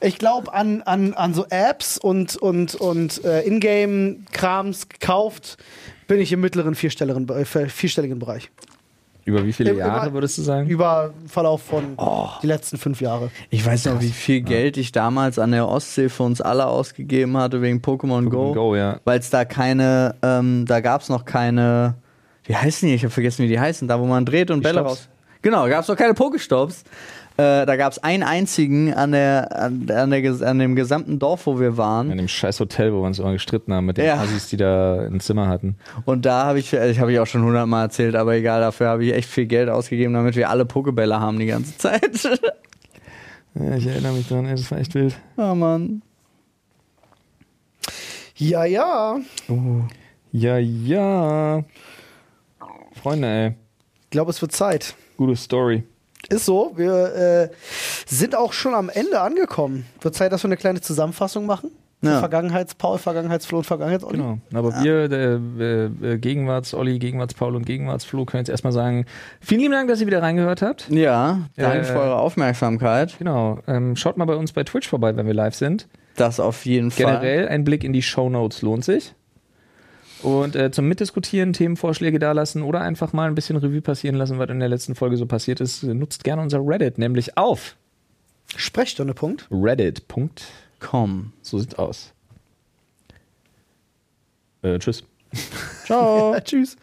Ich glaube an, an, an so Apps und, und, und äh, Ingame-Krams gekauft, bin ich im mittleren vierstelligen, äh, vierstelligen Bereich. Über wie viele Im- Jahre würdest du sagen? Über Verlauf von die letzten fünf Jahre. Ich weiß noch, wie viel Geld ich damals an der Ostsee für uns alle ausgegeben hatte wegen Pokémon Go. Go, ja. Weil es da keine, ähm, da gab es noch keine, wie heißen die? Ich habe vergessen, wie die heißen, da wo man dreht und Die Bälle Stops. raus. Genau, gab es noch keine Pokestops. Äh, da gab es einen einzigen an, der, an, an, der, an dem gesamten Dorf, wo wir waren. In dem scheiß Hotel, wo wir uns immer gestritten haben mit den Ja. Assis, die da ein Zimmer hatten. Und da habe ich, ich habe ich auch schon hundertmal erzählt, aber egal, dafür habe ich echt viel Geld ausgegeben, damit wir alle Pokebälle haben die ganze Zeit. Ja, ich erinnere mich dran, ey, das war echt wild. oh Mann. Ja, ja. Ja, ja. Freunde, ey. Ich glaube, es wird Zeit. Gute Story. Ist so. Wir äh, sind auch schon am Ende angekommen. Wird Zeit, dass wir eine kleine Zusammenfassung machen. Ja. Vergangenheits-Paul, Vergangenheitsflo und Vergangenheits-Olli. Genau. Aber wir, der äh, äh, Gegenwarts-Olli, Gegenwarts-Paul und Gegenwarts-Flo, können jetzt erstmal sagen, vielen lieben Dank, dass ihr wieder reingehört habt. Ja, danke Äh, für eure Aufmerksamkeit. Genau. Ähm, schaut mal bei uns bei Twitch vorbei, wenn wir live sind. Das auf jeden Fall. Generell ein Blick in die Show Notes lohnt sich. Und äh, zum Mitdiskutieren, Themenvorschläge dalassen oder einfach mal ein bisschen Revue passieren lassen, was in der letzten Folge so passiert ist, nutzt gerne unser Reddit, nämlich auf Sprechstunde, Punkt. Reddit. Punkt. Komm. So sieht's aus. Äh, tschüss. Ciao. Tschüss.